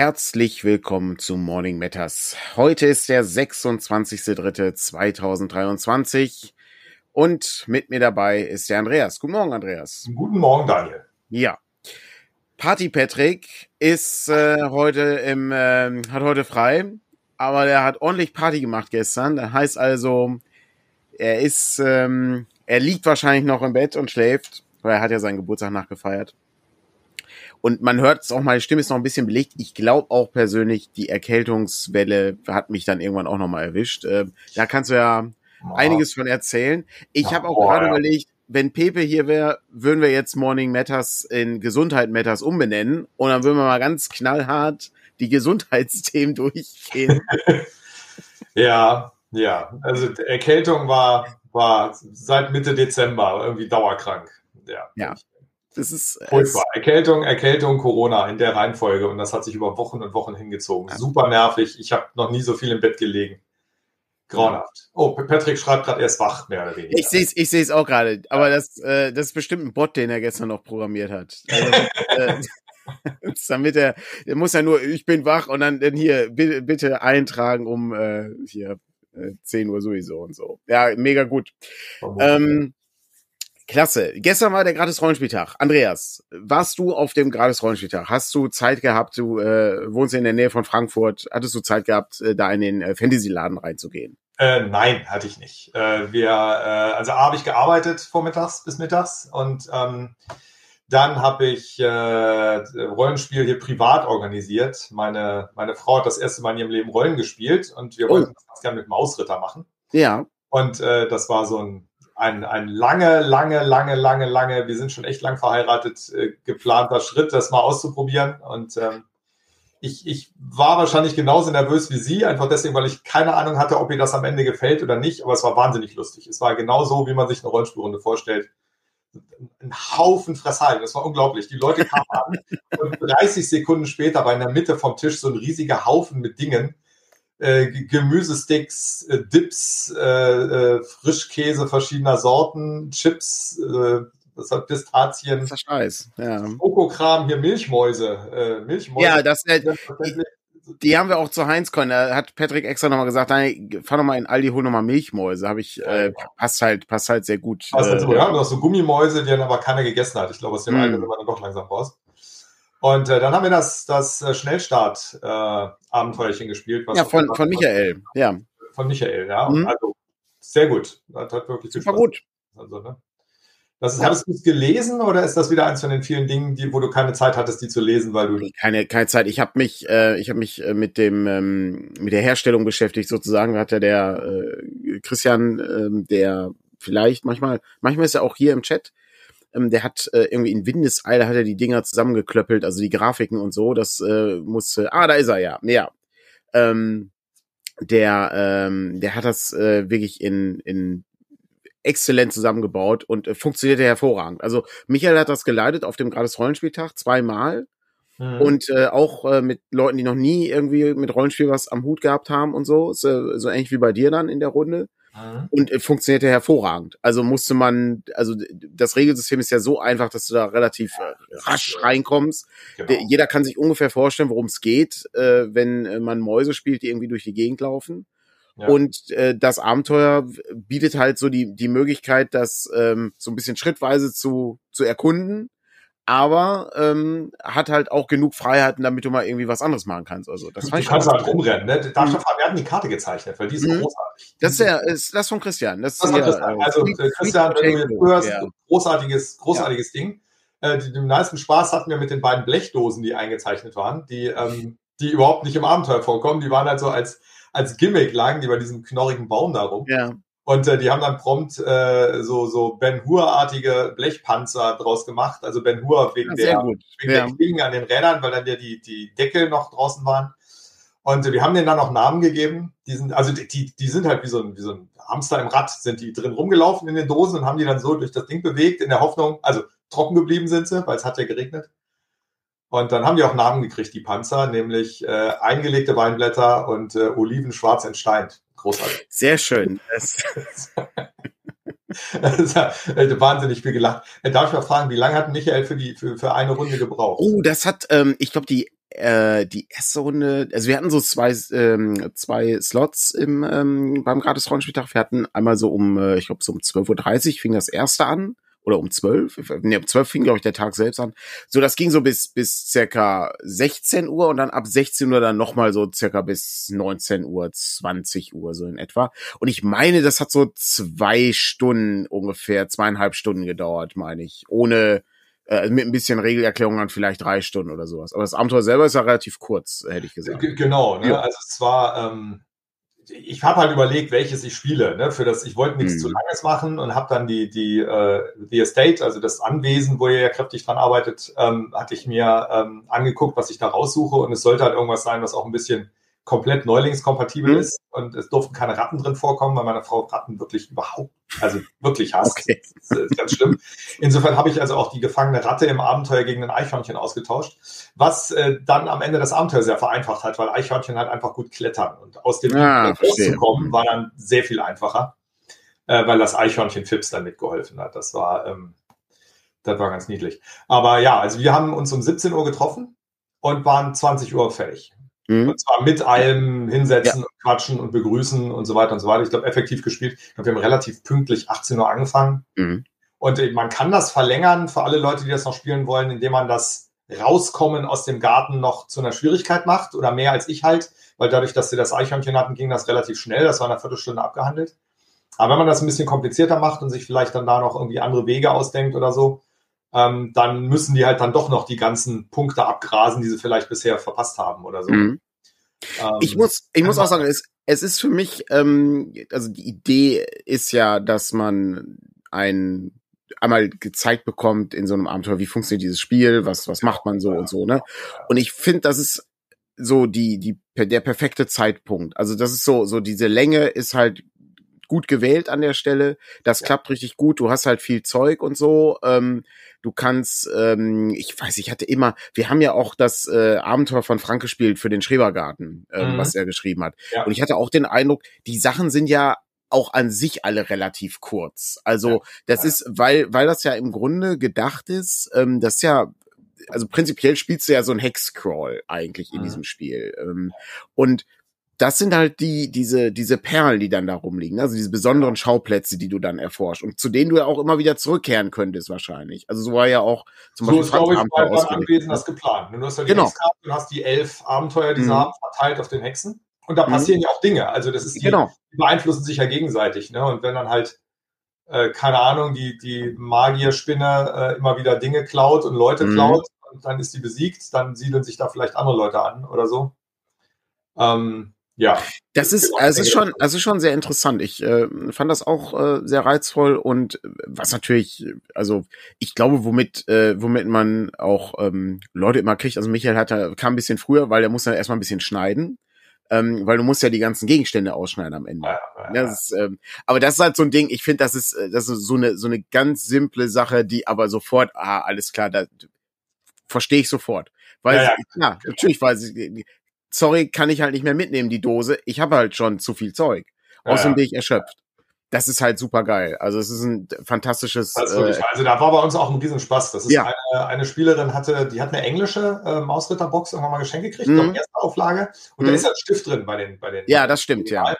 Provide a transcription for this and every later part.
Herzlich willkommen zu Morning Matters. Heute ist der 26.03.2023 und mit mir dabei ist der Andreas. Guten Morgen, Andreas. Guten Morgen, Daniel. Ja. Party Patrick ist äh, heute im, äh, hat heute frei, aber der hat ordentlich Party gemacht gestern. Das heißt also, er ist, ähm, er liegt wahrscheinlich noch im Bett und schläft, weil er hat ja seinen Geburtstag nachgefeiert. Und man hört es auch, meine Stimme ist noch ein bisschen belegt. Ich glaube auch persönlich, die Erkältungswelle hat mich dann irgendwann auch noch mal erwischt. Äh, da kannst du ja oh. einiges von erzählen. Ich oh, habe auch gerade ja. überlegt, wenn Pepe hier wäre, würden wir jetzt Morning Matters in Gesundheit Matters umbenennen und dann würden wir mal ganz knallhart die Gesundheitsthemen durchgehen. ja, ja. Also Erkältung war, war seit Mitte Dezember irgendwie dauerkrank. Ja. ja. Das ist furchtbar. Erkältung, Erkältung, Corona in der Reihenfolge und das hat sich über Wochen und Wochen hingezogen. Ja. Super nervig. Ich habe noch nie so viel im Bett gelegen. Grauenhaft. Oh, Patrick schreibt gerade erst wach, mehr oder weniger. Ich sehe es ich seh's auch gerade, aber das, äh, das ist bestimmt ein Bot, den er gestern noch programmiert hat. Also, äh, damit er, er muss ja nur, ich bin wach und dann, dann hier, bitte, bitte eintragen um äh, hier äh, 10 Uhr sowieso und so. Ja, mega gut. Ähm, Klasse. Gestern war der gratis Rollenspieltag. Andreas, warst du auf dem gratis Rollenspieltag? Hast du Zeit gehabt? Du äh, wohnst in der Nähe von Frankfurt. Hattest du Zeit gehabt, äh, da in den äh, Fantasy-Laden reinzugehen? Äh, nein, hatte ich nicht. Äh, wir, äh, also habe ich gearbeitet vormittags bis mittags und ähm, dann habe ich äh, Rollenspiel hier privat organisiert. Meine, meine Frau hat das erste Mal in ihrem Leben Rollen gespielt und wir oh. wollten das gerne mit Mausritter machen. Ja. Und äh, das war so ein ein, ein lange, lange, lange, lange, lange, wir sind schon echt lang verheiratet, äh, geplanter Schritt, das mal auszuprobieren. Und ähm, ich, ich war wahrscheinlich genauso nervös wie Sie, einfach deswegen, weil ich keine Ahnung hatte, ob ihr das am Ende gefällt oder nicht, aber es war wahnsinnig lustig. Es war genau so, wie man sich eine Rollenspielrunde vorstellt. Ein Haufen Fresshalten, das war unglaublich. Die Leute kamen an und 30 Sekunden später war in der Mitte vom Tisch so ein riesiger Haufen mit Dingen, äh, Gemüsesticks, äh, Dips, äh, äh, Frischkäse verschiedener Sorten, Chips, äh, das hat Pistazien. Das ist Scheiß, ja. Okokram, hier Milchmäuse. Äh, Milchmäuse. Ja, das, äh, die, haben wir auch zu Heinzcoin. Da hat Patrick extra nochmal gesagt, nein, fahr nochmal in Aldi, hol nochmal Milchmäuse. Habe ich, äh, passt halt, passt halt sehr gut. Also, äh, ja, noch so Gummimäuse, die dann aber keiner gegessen hat. Ich glaube, aus dem mm. Alter sind wir dann doch langsam raus. Und äh, dann haben wir das, das äh, Schnellstart-Abenteuerchen äh, gespielt. ja, von, von Michael, ja. Von Michael, ja. Mhm. Also sehr gut. Das hat wirklich viel Spaß. War gut. Also, ne? Das ist. Hattest du es gelesen oder ist das wieder eins von den vielen Dingen, die, wo du keine Zeit hattest, die zu lesen, weil du keine keine Zeit. Ich habe mich äh, ich habe mich äh, mit dem ähm, mit der Herstellung beschäftigt sozusagen. Hat ja der äh, Christian, äh, der vielleicht manchmal manchmal ist er auch hier im Chat ähm, der hat äh, irgendwie in Windeseile hat er die Dinger zusammengeklöppelt, also die Grafiken und so. Das äh, musste. Ah, da ist er ja. Ja. Ähm, der, ähm, der hat das äh, wirklich in, in exzellent zusammengebaut und äh, funktionierte hervorragend. Also Michael hat das geleitet auf dem gratis Rollenspieltag zweimal. Mhm. Und äh, auch äh, mit Leuten, die noch nie irgendwie mit Rollenspiel was am Hut gehabt haben und so. So, so ähnlich wie bei dir dann in der Runde. Mhm. Und äh, funktionierte hervorragend. Also musste man, also das Regelsystem ist ja so einfach, dass du da relativ äh, rasch reinkommst. Genau. Jeder kann sich ungefähr vorstellen, worum es geht, äh, wenn äh, man Mäuse spielt, die irgendwie durch die Gegend laufen. Ja. Und äh, das Abenteuer bietet halt so die, die Möglichkeit, das ähm, so ein bisschen schrittweise zu, zu erkunden aber ähm, hat halt auch genug Freiheiten, damit du mal irgendwie was anderes machen kannst. Also das du kannst halt rumrennen. Ne? Darf ich mhm. wir hatten die Karte gezeichnet, weil die ist mhm. großartig. Das ist ja ist das von Christian. Das, das ist ja, Christian. Also äh, Christian, wenn du jetzt hörst, ja. großartiges, großartiges ja. Ding. Äh, die, den meisten Spaß hatten wir mit den beiden Blechdosen, die eingezeichnet waren, die, ähm, die überhaupt nicht im Abenteuer vorkommen. Die waren halt so als als Gimmick lagen die bei diesem knorrigen Baum da rum. Ja. Und äh, die haben dann prompt äh, so, so Ben Hur-artige Blechpanzer draus gemacht. Also Ben Hur wegen, ja, der, wegen ja. der Klingen an den Rädern, weil dann ja die, die Deckel noch draußen waren. Und äh, wir haben denen dann noch Namen gegeben. Die sind, also die, die sind halt wie so, ein, wie so ein Hamster im Rad, sind die drin rumgelaufen in den Dosen und haben die dann so durch das Ding bewegt, in der Hoffnung, also trocken geblieben sind sie, weil es hat ja geregnet. Und dann haben die auch Namen gekriegt, die Panzer, nämlich äh, eingelegte Weinblätter und äh, Oliven schwarz entsteint. Großartig. Sehr schön. Das hat wahnsinnig viel gelacht. Darf ich mal fragen, wie lange hat Michael für die für, für eine Runde gebraucht? Oh, das hat, ähm, ich glaube, die äh, die erste Runde, also wir hatten so zwei, ähm, zwei Slots im, ähm, beim gratis Rollenspieltag. Wir hatten einmal so um, äh, ich glaube so um 12.30 Uhr fing das erste an oder um 12, ne, um 12 fing, glaube ich, der Tag selbst an. So, das ging so bis, bis circa 16 Uhr und dann ab 16 Uhr dann nochmal so circa bis 19 Uhr, 20 Uhr, so in etwa. Und ich meine, das hat so zwei Stunden ungefähr, zweieinhalb Stunden gedauert, meine ich. Ohne, äh, mit ein bisschen Regelerklärung dann vielleicht drei Stunden oder sowas. Aber das Abenteuer selber ist ja relativ kurz, hätte ich gesagt. G genau, ne? Ja. also es war, ähm, ich habe halt überlegt, welches ich spiele. Ne? Für das, ich wollte nichts mhm. zu langes machen und habe dann die, die, äh, die Estate, also das Anwesen, wo ihr ja kräftig dran arbeitet, ähm, hatte ich mir ähm, angeguckt, was ich da raussuche. Und es sollte halt irgendwas sein, was auch ein bisschen komplett neulingskompatibel mhm. ist und es durften keine Ratten drin vorkommen, weil meine Frau Ratten wirklich überhaupt, also wirklich hasst. Okay. Das ist ganz schlimm. Insofern habe ich also auch die gefangene Ratte im Abenteuer gegen ein Eichhörnchen ausgetauscht, was äh, dann am Ende das Abenteuer sehr vereinfacht hat, weil Eichhörnchen halt einfach gut klettern und aus dem ah, rauszukommen war dann sehr viel einfacher, äh, weil das Eichhörnchen Fips dann mitgeholfen hat. Das war, ähm, das war ganz niedlich. Aber ja, also wir haben uns um 17 Uhr getroffen und waren 20 Uhr fertig. Mhm. Und zwar mit allem hinsetzen ja. und quatschen und begrüßen und so weiter und so weiter. Ich glaube, effektiv gespielt. Ich glaube, wir haben relativ pünktlich 18 Uhr angefangen. Mhm. Und äh, man kann das verlängern für alle Leute, die das noch spielen wollen, indem man das Rauskommen aus dem Garten noch zu einer Schwierigkeit macht oder mehr als ich halt, weil dadurch, dass sie das Eichhörnchen hatten, ging das relativ schnell. Das war in einer Viertelstunde abgehandelt. Aber wenn man das ein bisschen komplizierter macht und sich vielleicht dann da noch irgendwie andere Wege ausdenkt oder so, ähm, dann müssen die halt dann doch noch die ganzen Punkte abgrasen, die sie vielleicht bisher verpasst haben oder so. Mhm. Ähm, ich muss, ich muss auch sagen, es, es ist für mich, ähm, also die Idee ist ja, dass man ein einmal gezeigt bekommt in so einem Abenteuer, wie funktioniert dieses Spiel, was, was macht man so und so, ne? Und ich finde, das ist so die, die, der perfekte Zeitpunkt. Also das ist so, so diese Länge ist halt gut gewählt an der Stelle. Das ja. klappt richtig gut. Du hast halt viel Zeug und so. Ähm, du kannst, ähm, ich weiß, ich hatte immer, wir haben ja auch das äh, Abenteuer von Frank gespielt für den Schrebergarten, äh, mhm. was er geschrieben hat. Ja. Und ich hatte auch den Eindruck, die Sachen sind ja auch an sich alle relativ kurz. Also ja. das ist, weil, weil das ja im Grunde gedacht ist, ähm, das ist ja also prinzipiell spielst du ja so ein Hexcrawl eigentlich in mhm. diesem Spiel. Ähm, und das sind halt die, diese, diese Perlen, die dann da rumliegen, also diese besonderen Schauplätze, die du dann erforscht und zu denen du ja auch immer wieder zurückkehren könntest wahrscheinlich. Also so war ja auch zum so Beispiel ist, glaube ich, bei, beim Anwesen das geplant. Du hast ja die genau. Hexkarte, du hast die elf Abenteuer, die sie mhm. haben, verteilt auf den Hexen. Und da mhm. passieren ja auch Dinge. Also das ist die, genau. die beeinflussen sich ja gegenseitig. Ne? Und wenn dann halt, äh, keine Ahnung, die, die Magierspinne äh, immer wieder Dinge klaut und Leute mhm. klaut, und dann ist die besiegt, dann siedeln sich da vielleicht andere Leute an oder so. Ähm, ja. Das ist, also ist schon, also schon sehr interessant. Ich äh, fand das auch äh, sehr reizvoll und äh, was natürlich, also ich glaube, womit, äh, womit man auch ähm, Leute immer kriegt. Also Michael hat kam ein bisschen früher, weil der muss dann erstmal ein bisschen schneiden. Ähm, weil du musst ja die ganzen Gegenstände ausschneiden am Ende. Ja, ja. Das ist, ähm, aber das ist halt so ein Ding, ich finde, das ist, äh, das ist so eine, so eine ganz simple Sache, die aber sofort, ah, alles klar, da verstehe ich sofort. Weil, ja, ja. klar, natürlich, weil sie, sorry, kann ich halt nicht mehr mitnehmen, die Dose. Ich habe halt schon zu viel Zeug. Außerdem ja, bin ich erschöpft. Das ist halt super geil. Also es ist ein fantastisches. Also, äh, also da war bei uns auch ein Riesenspaß. Das ist ja. eine, eine Spielerin hatte, die hat eine englische äh, Mausritterbox irgendwann mal geschenkt gekriegt, mhm. erste Auflage. Und mhm. da ist ein Stift drin bei den, bei den. Ja, das stimmt, ja.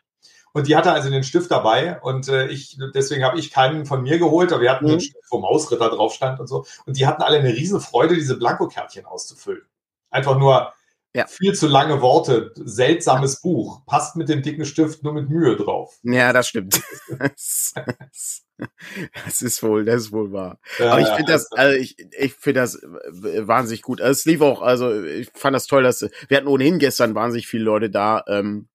Und die hatte also den Stift dabei und äh, ich, deswegen habe ich keinen von mir geholt, aber wir hatten mhm. einen Stift, wo Mausritter drauf stand und so. Und die hatten alle eine riesen Freude, diese Blankokärtchen auszufüllen. Einfach nur ja. Viel zu lange Worte, seltsames Buch, passt mit dem dicken Stift nur mit Mühe drauf. Ja, das stimmt. das ist wohl, das ist wohl wahr. Ja, Aber ich finde das, also ich, ich finde das wahnsinnig gut. Also es lief auch, also ich fand das toll, dass wir hatten ohnehin gestern wahnsinnig viele Leute da. Ähm,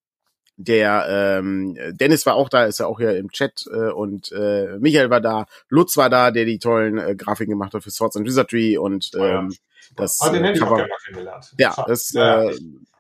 der ähm, Dennis war auch da, ist ja auch hier im Chat äh, und äh, Michael war da, Lutz war da, der die tollen äh, Grafiken gemacht hat für Swords and Wizardry und ähm, ja, das. Aber den hätte ich auch gerne mal kennengelernt. Ja, das äh,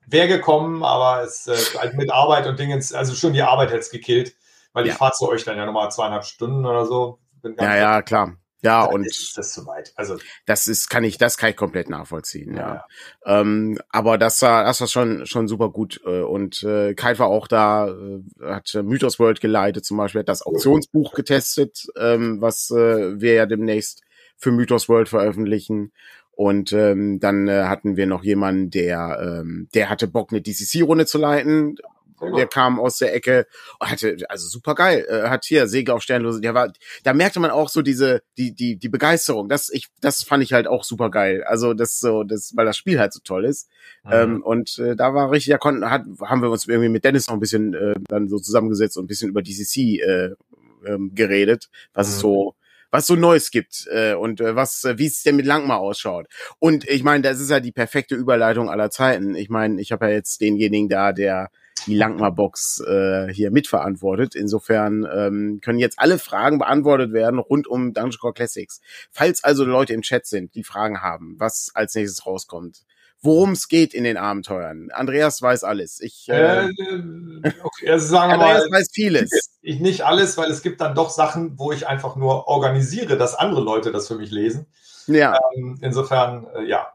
wäre gekommen, aber es äh, halt mit Arbeit und Dingens, also schon die Arbeit hätte es gekillt, weil ja. ich fahre zu euch dann ja nochmal zweieinhalb Stunden oder so. ja, ja, klar. Ja, und ist das zu weit. Also das ist kann ich das kann ich komplett nachvollziehen. Ja, ja. Ähm, aber das war das war schon schon super gut äh, und äh, Kai war auch da, äh, hat Mythos World geleitet zum Beispiel, hat das Auktionsbuch getestet, ähm, was äh, wir ja demnächst für Mythos World veröffentlichen Und ähm, dann äh, hatten wir noch jemanden, der, ähm, der hatte Bock, eine DCC-Runde zu leiten. Der kam aus der Ecke, hatte also super geil, äh, hat hier Segel auf Sternlose. Der war, da merkte man auch so diese die die die Begeisterung. Das ich das fand ich halt auch super geil. Also das so das weil das Spiel halt so toll ist. Mhm. Ähm, und äh, da war richtig, da konnten hat haben wir uns irgendwie mit Dennis noch ein bisschen äh, dann so zusammengesetzt und ein bisschen über DCC äh, ähm, geredet, was mhm. es so was so Neues gibt äh, und äh, was äh, wie es denn mit Langmar ausschaut. Und ich meine, das ist ja die perfekte Überleitung aller Zeiten. Ich meine, ich habe ja jetzt denjenigen da, der die Langmar-Box äh, hier mitverantwortet. Insofern ähm, können jetzt alle Fragen beantwortet werden rund um Dungeon Core Classics. Falls also Leute im Chat sind, die Fragen haben, was als nächstes rauskommt, worum es geht in den Abenteuern. Andreas weiß alles. Ich, äh, äh, okay, also sagen wir Andreas mal, weiß vieles. Ich nicht alles, weil es gibt dann doch Sachen, wo ich einfach nur organisiere, dass andere Leute das für mich lesen. Ja. Ähm, insofern, äh, ja,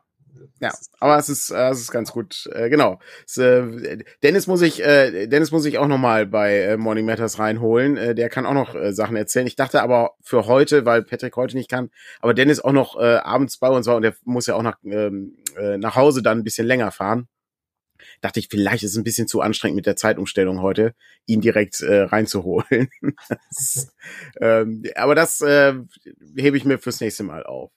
ja, aber es ist, äh, es ist ganz gut. Äh, genau. Es, äh, Dennis muss ich, äh, Dennis muss ich auch noch mal bei äh, Morning Matters reinholen. Äh, der kann auch noch äh, Sachen erzählen. Ich dachte aber für heute, weil Patrick heute nicht kann, aber Dennis auch noch äh, abends bei uns war und der muss ja auch nach ähm, äh, nach Hause dann ein bisschen länger fahren. Dachte ich, vielleicht ist es ein bisschen zu anstrengend mit der Zeitumstellung heute, ihn direkt äh, reinzuholen. das, ähm, aber das äh, hebe ich mir fürs nächste Mal auf.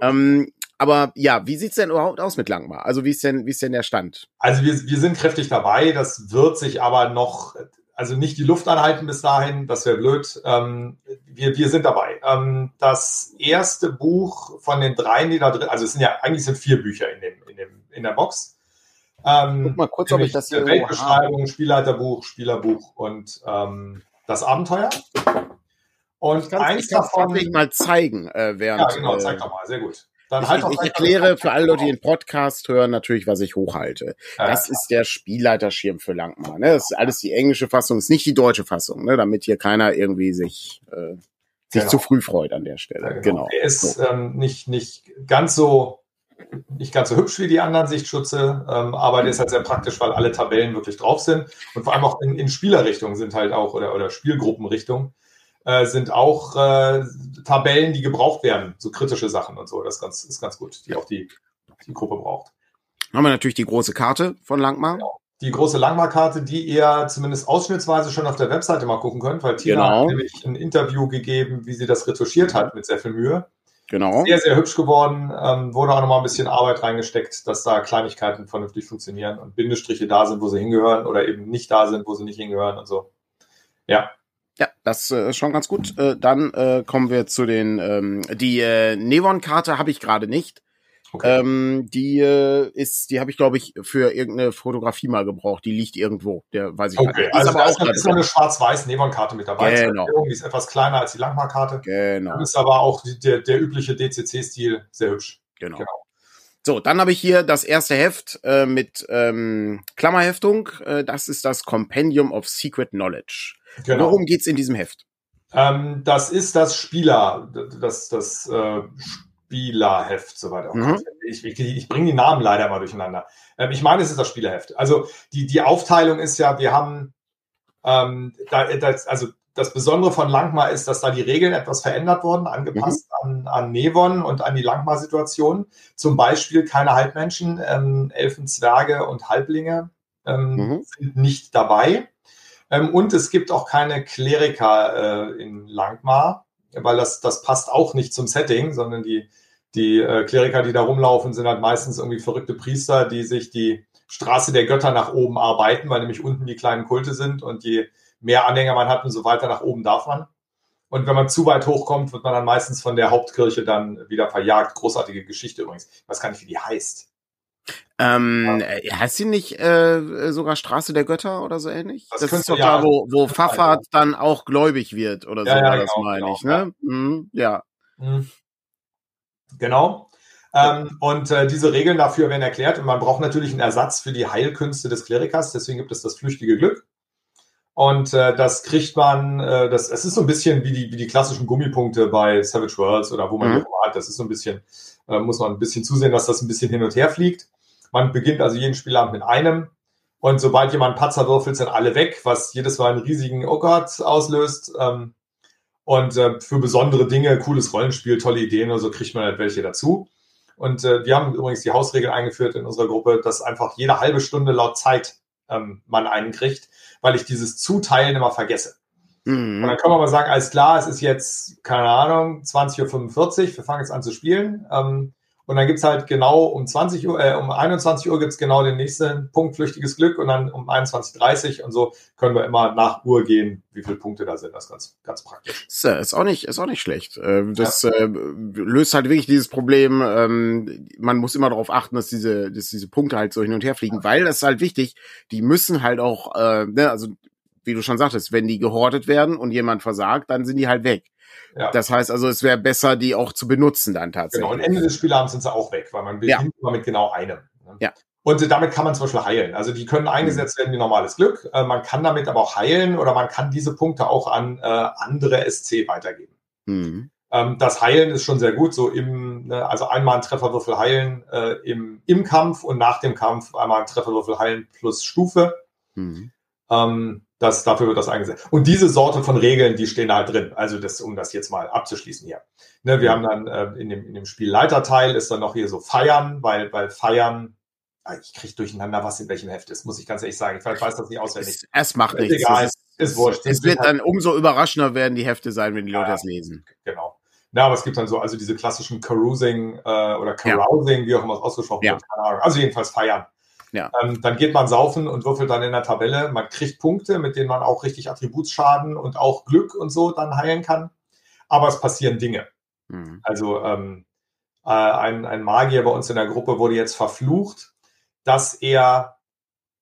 Ähm, aber ja, wie sieht's denn überhaupt aus mit Langmar? Also wie ist denn, wie ist denn der Stand? Also wir, wir sind kräftig dabei. Das wird sich aber noch, also nicht die Luft anhalten bis dahin. Das wäre blöd. Ähm, wir, wir sind dabei. Ähm, das erste Buch von den dreien, die da drin, also es sind ja eigentlich sind vier Bücher in dem, in dem, in der Box. Ähm, Guck mal kurz, ob ich das hier Weltbeschreibung, Spielleiterbuch, Spielerbuch und ähm, das Abenteuer. Und eins davon. Ich mal zeigen, äh, während. Ja, genau, zeig doch mal, sehr gut. Dann halt ich, ich erkläre für alle Leute, die den Podcast hören, natürlich, was ich hochhalte. Ja, das ja. ist der Spielleiterschirm für Langmar. Ne? Das ist alles die englische Fassung, ist nicht die deutsche Fassung, ne? damit hier keiner irgendwie sich, äh, sich genau. zu früh freut an der Stelle. Ja, genau. genau. Er ist ähm, nicht, nicht ganz so nicht ganz so hübsch wie die anderen Sichtschutze, ähm, aber der ist halt sehr praktisch, weil alle Tabellen wirklich drauf sind und vor allem auch in, in Spielerrichtung sind halt auch oder, oder Spielgruppenrichtung äh, sind auch äh, Tabellen, die gebraucht werden, so kritische Sachen und so. Das ist ganz, ist ganz gut, die auch die, die Gruppe braucht. Haben wir natürlich die große Karte von Langmar. Genau. Die große Langmar-Karte, die ihr zumindest ausschnittsweise schon auf der Webseite mal gucken könnt, weil Tina genau. hat nämlich ein Interview gegeben, wie sie das retuschiert hat mit sehr viel Mühe. Genau. Sehr, sehr hübsch geworden. Ähm, wurde auch nochmal ein bisschen Arbeit reingesteckt, dass da Kleinigkeiten vernünftig funktionieren und Bindestriche da sind, wo sie hingehören oder eben nicht da sind, wo sie nicht hingehören und so. Ja, ja, das äh, ist schon ganz gut. Äh, dann äh, kommen wir zu den, ähm, die äh, Nevon-Karte habe ich gerade nicht. Okay. Ähm, die äh, ist, die habe ich glaube ich für irgendeine Fotografie mal gebraucht. Die liegt irgendwo. Der weiß ich okay. nicht. Also da ist, ist noch eine schwarz-weiß Nevon-Karte mit dabei. Genau. Die ist etwas kleiner als die Langmar-Karte. Genau. Ist aber auch die, der, der übliche DCC-Stil sehr hübsch. Genau. genau. So, dann habe ich hier das erste Heft äh, mit ähm, Klammerheftung. Äh, das ist das Compendium of Secret Knowledge. Genau. Worum geht's in diesem Heft? Ähm, das ist das Spieler, das, das äh, Spielerheft, soweit auch. Mhm. Ich, ich, ich bringe die Namen leider mal durcheinander. Ähm, ich meine, es ist das Spielerheft. Also die, die Aufteilung ist ja, wir haben ähm, da, das, also das Besondere von Langmar ist, dass da die Regeln etwas verändert wurden, angepasst mhm. an, an Nevon und an die Langmar-Situation. Zum Beispiel keine Halbmenschen, ähm, Elfen, Zwerge und Halblinge ähm, mhm. sind nicht dabei. Ähm, und es gibt auch keine Kleriker äh, in Langmar, weil das, das passt auch nicht zum Setting, sondern die, die äh, Kleriker, die da rumlaufen, sind halt meistens irgendwie verrückte Priester, die sich die Straße der Götter nach oben arbeiten, weil nämlich unten die kleinen Kulte sind und je mehr Anhänger man hat, umso weiter nach oben darf man. Und wenn man zu weit hochkommt, wird man dann meistens von der Hauptkirche dann wieder verjagt. Großartige Geschichte übrigens. Ich weiß gar nicht, wie die heißt. Ähm, ja. heißt sie nicht äh, sogar Straße der Götter oder so ähnlich? Das, das ist doch ja, da, wo, wo Pfaffert dann auch gläubig wird oder so, ja, ja, das genau, meine genau, ich, ne? Mhm, ja. Mhm. Genau. Ähm, und äh, diese Regeln dafür werden erklärt und man braucht natürlich einen Ersatz für die Heilkünste des Klerikers, deswegen gibt es das flüchtige Glück. Und äh, das kriegt man, äh, das, es ist so ein bisschen wie die, wie die klassischen Gummipunkte bei Savage Worlds oder wo man mhm. hat. Das ist so ein bisschen, äh, muss man ein bisschen zusehen, dass das ein bisschen hin und her fliegt. Man beginnt also jeden Spielabend mit einem. Und sobald jemand Patzer würfelt, sind alle weg, was jedes Mal einen riesigen Gott auslöst. Ähm, und äh, für besondere Dinge, cooles Rollenspiel, tolle Ideen oder so, kriegt man halt welche dazu. Und äh, wir haben übrigens die Hausregel eingeführt in unserer Gruppe, dass einfach jede halbe Stunde laut Zeit ähm, man einen kriegt, weil ich dieses Zuteilen immer vergesse. Mhm. Und dann können wir mal sagen, alles klar, es ist jetzt, keine Ahnung, 20.45 Uhr, wir fangen jetzt an zu spielen. Ähm, und dann gibt's halt genau um 20 Uhr, äh, um 21 Uhr gibt's genau den nächsten Punkt flüchtiges Glück und dann um 21.30 Uhr und so können wir immer nach Uhr gehen, wie viele Punkte da sind. Das ist ganz, ganz praktisch. Ist, äh, ist auch nicht, ist auch nicht schlecht. Äh, das ja. äh, löst halt wirklich dieses Problem. Ähm, man muss immer darauf achten, dass diese, dass diese Punkte halt so hin und her fliegen, weil das ist halt wichtig. Die müssen halt auch, äh, ne, also wie du schon sagtest, wenn die gehortet werden und jemand versagt, dann sind die halt weg. Ja. Das heißt also, es wäre besser, die auch zu benutzen dann tatsächlich. Genau, und Ende des Spielabends sind sie auch weg, weil man beginnt ja. immer mit genau einem. Ne? Ja. Und damit kann man zum Beispiel heilen. Also die können eingesetzt werden wie normales Glück. Äh, man kann damit aber auch heilen oder man kann diese Punkte auch an äh, andere SC weitergeben. Mhm. Ähm, das Heilen ist schon sehr gut, so im, ne, also einmal ein Trefferwürfel heilen äh, im, im Kampf und nach dem Kampf einmal ein Trefferwürfel heilen plus Stufe. Mhm. Ähm, das, dafür wird das eingesetzt. Und diese Sorte von Regeln, die stehen da halt drin. Also das, um das jetzt mal abzuschließen hier. Ne, wir haben dann äh, in, dem, in dem Spielleiterteil ist dann noch hier so Feiern, weil, weil Feiern, ah, ich kriege durcheinander, was in welchem Heft ist, muss ich ganz ehrlich sagen. Ich weiß das nicht auswendig. Es, es macht ist nichts. Egal, ist, ist wurscht. Es wird dann umso überraschender werden die Hefte sein, wenn die Leute ja, das lesen. Genau. Na, aber es gibt dann so, also diese klassischen Carousing äh, oder Carousing, ja. wie auch immer es ausgesprochen ja. wird, keine Ahnung. Also jedenfalls Feiern. Ja. Ähm, dann geht man saufen und würfelt dann in der Tabelle. Man kriegt Punkte, mit denen man auch richtig Attributsschaden und auch Glück und so dann heilen kann. Aber es passieren Dinge. Mhm. Also ähm, äh, ein, ein Magier bei uns in der Gruppe wurde jetzt verflucht, dass er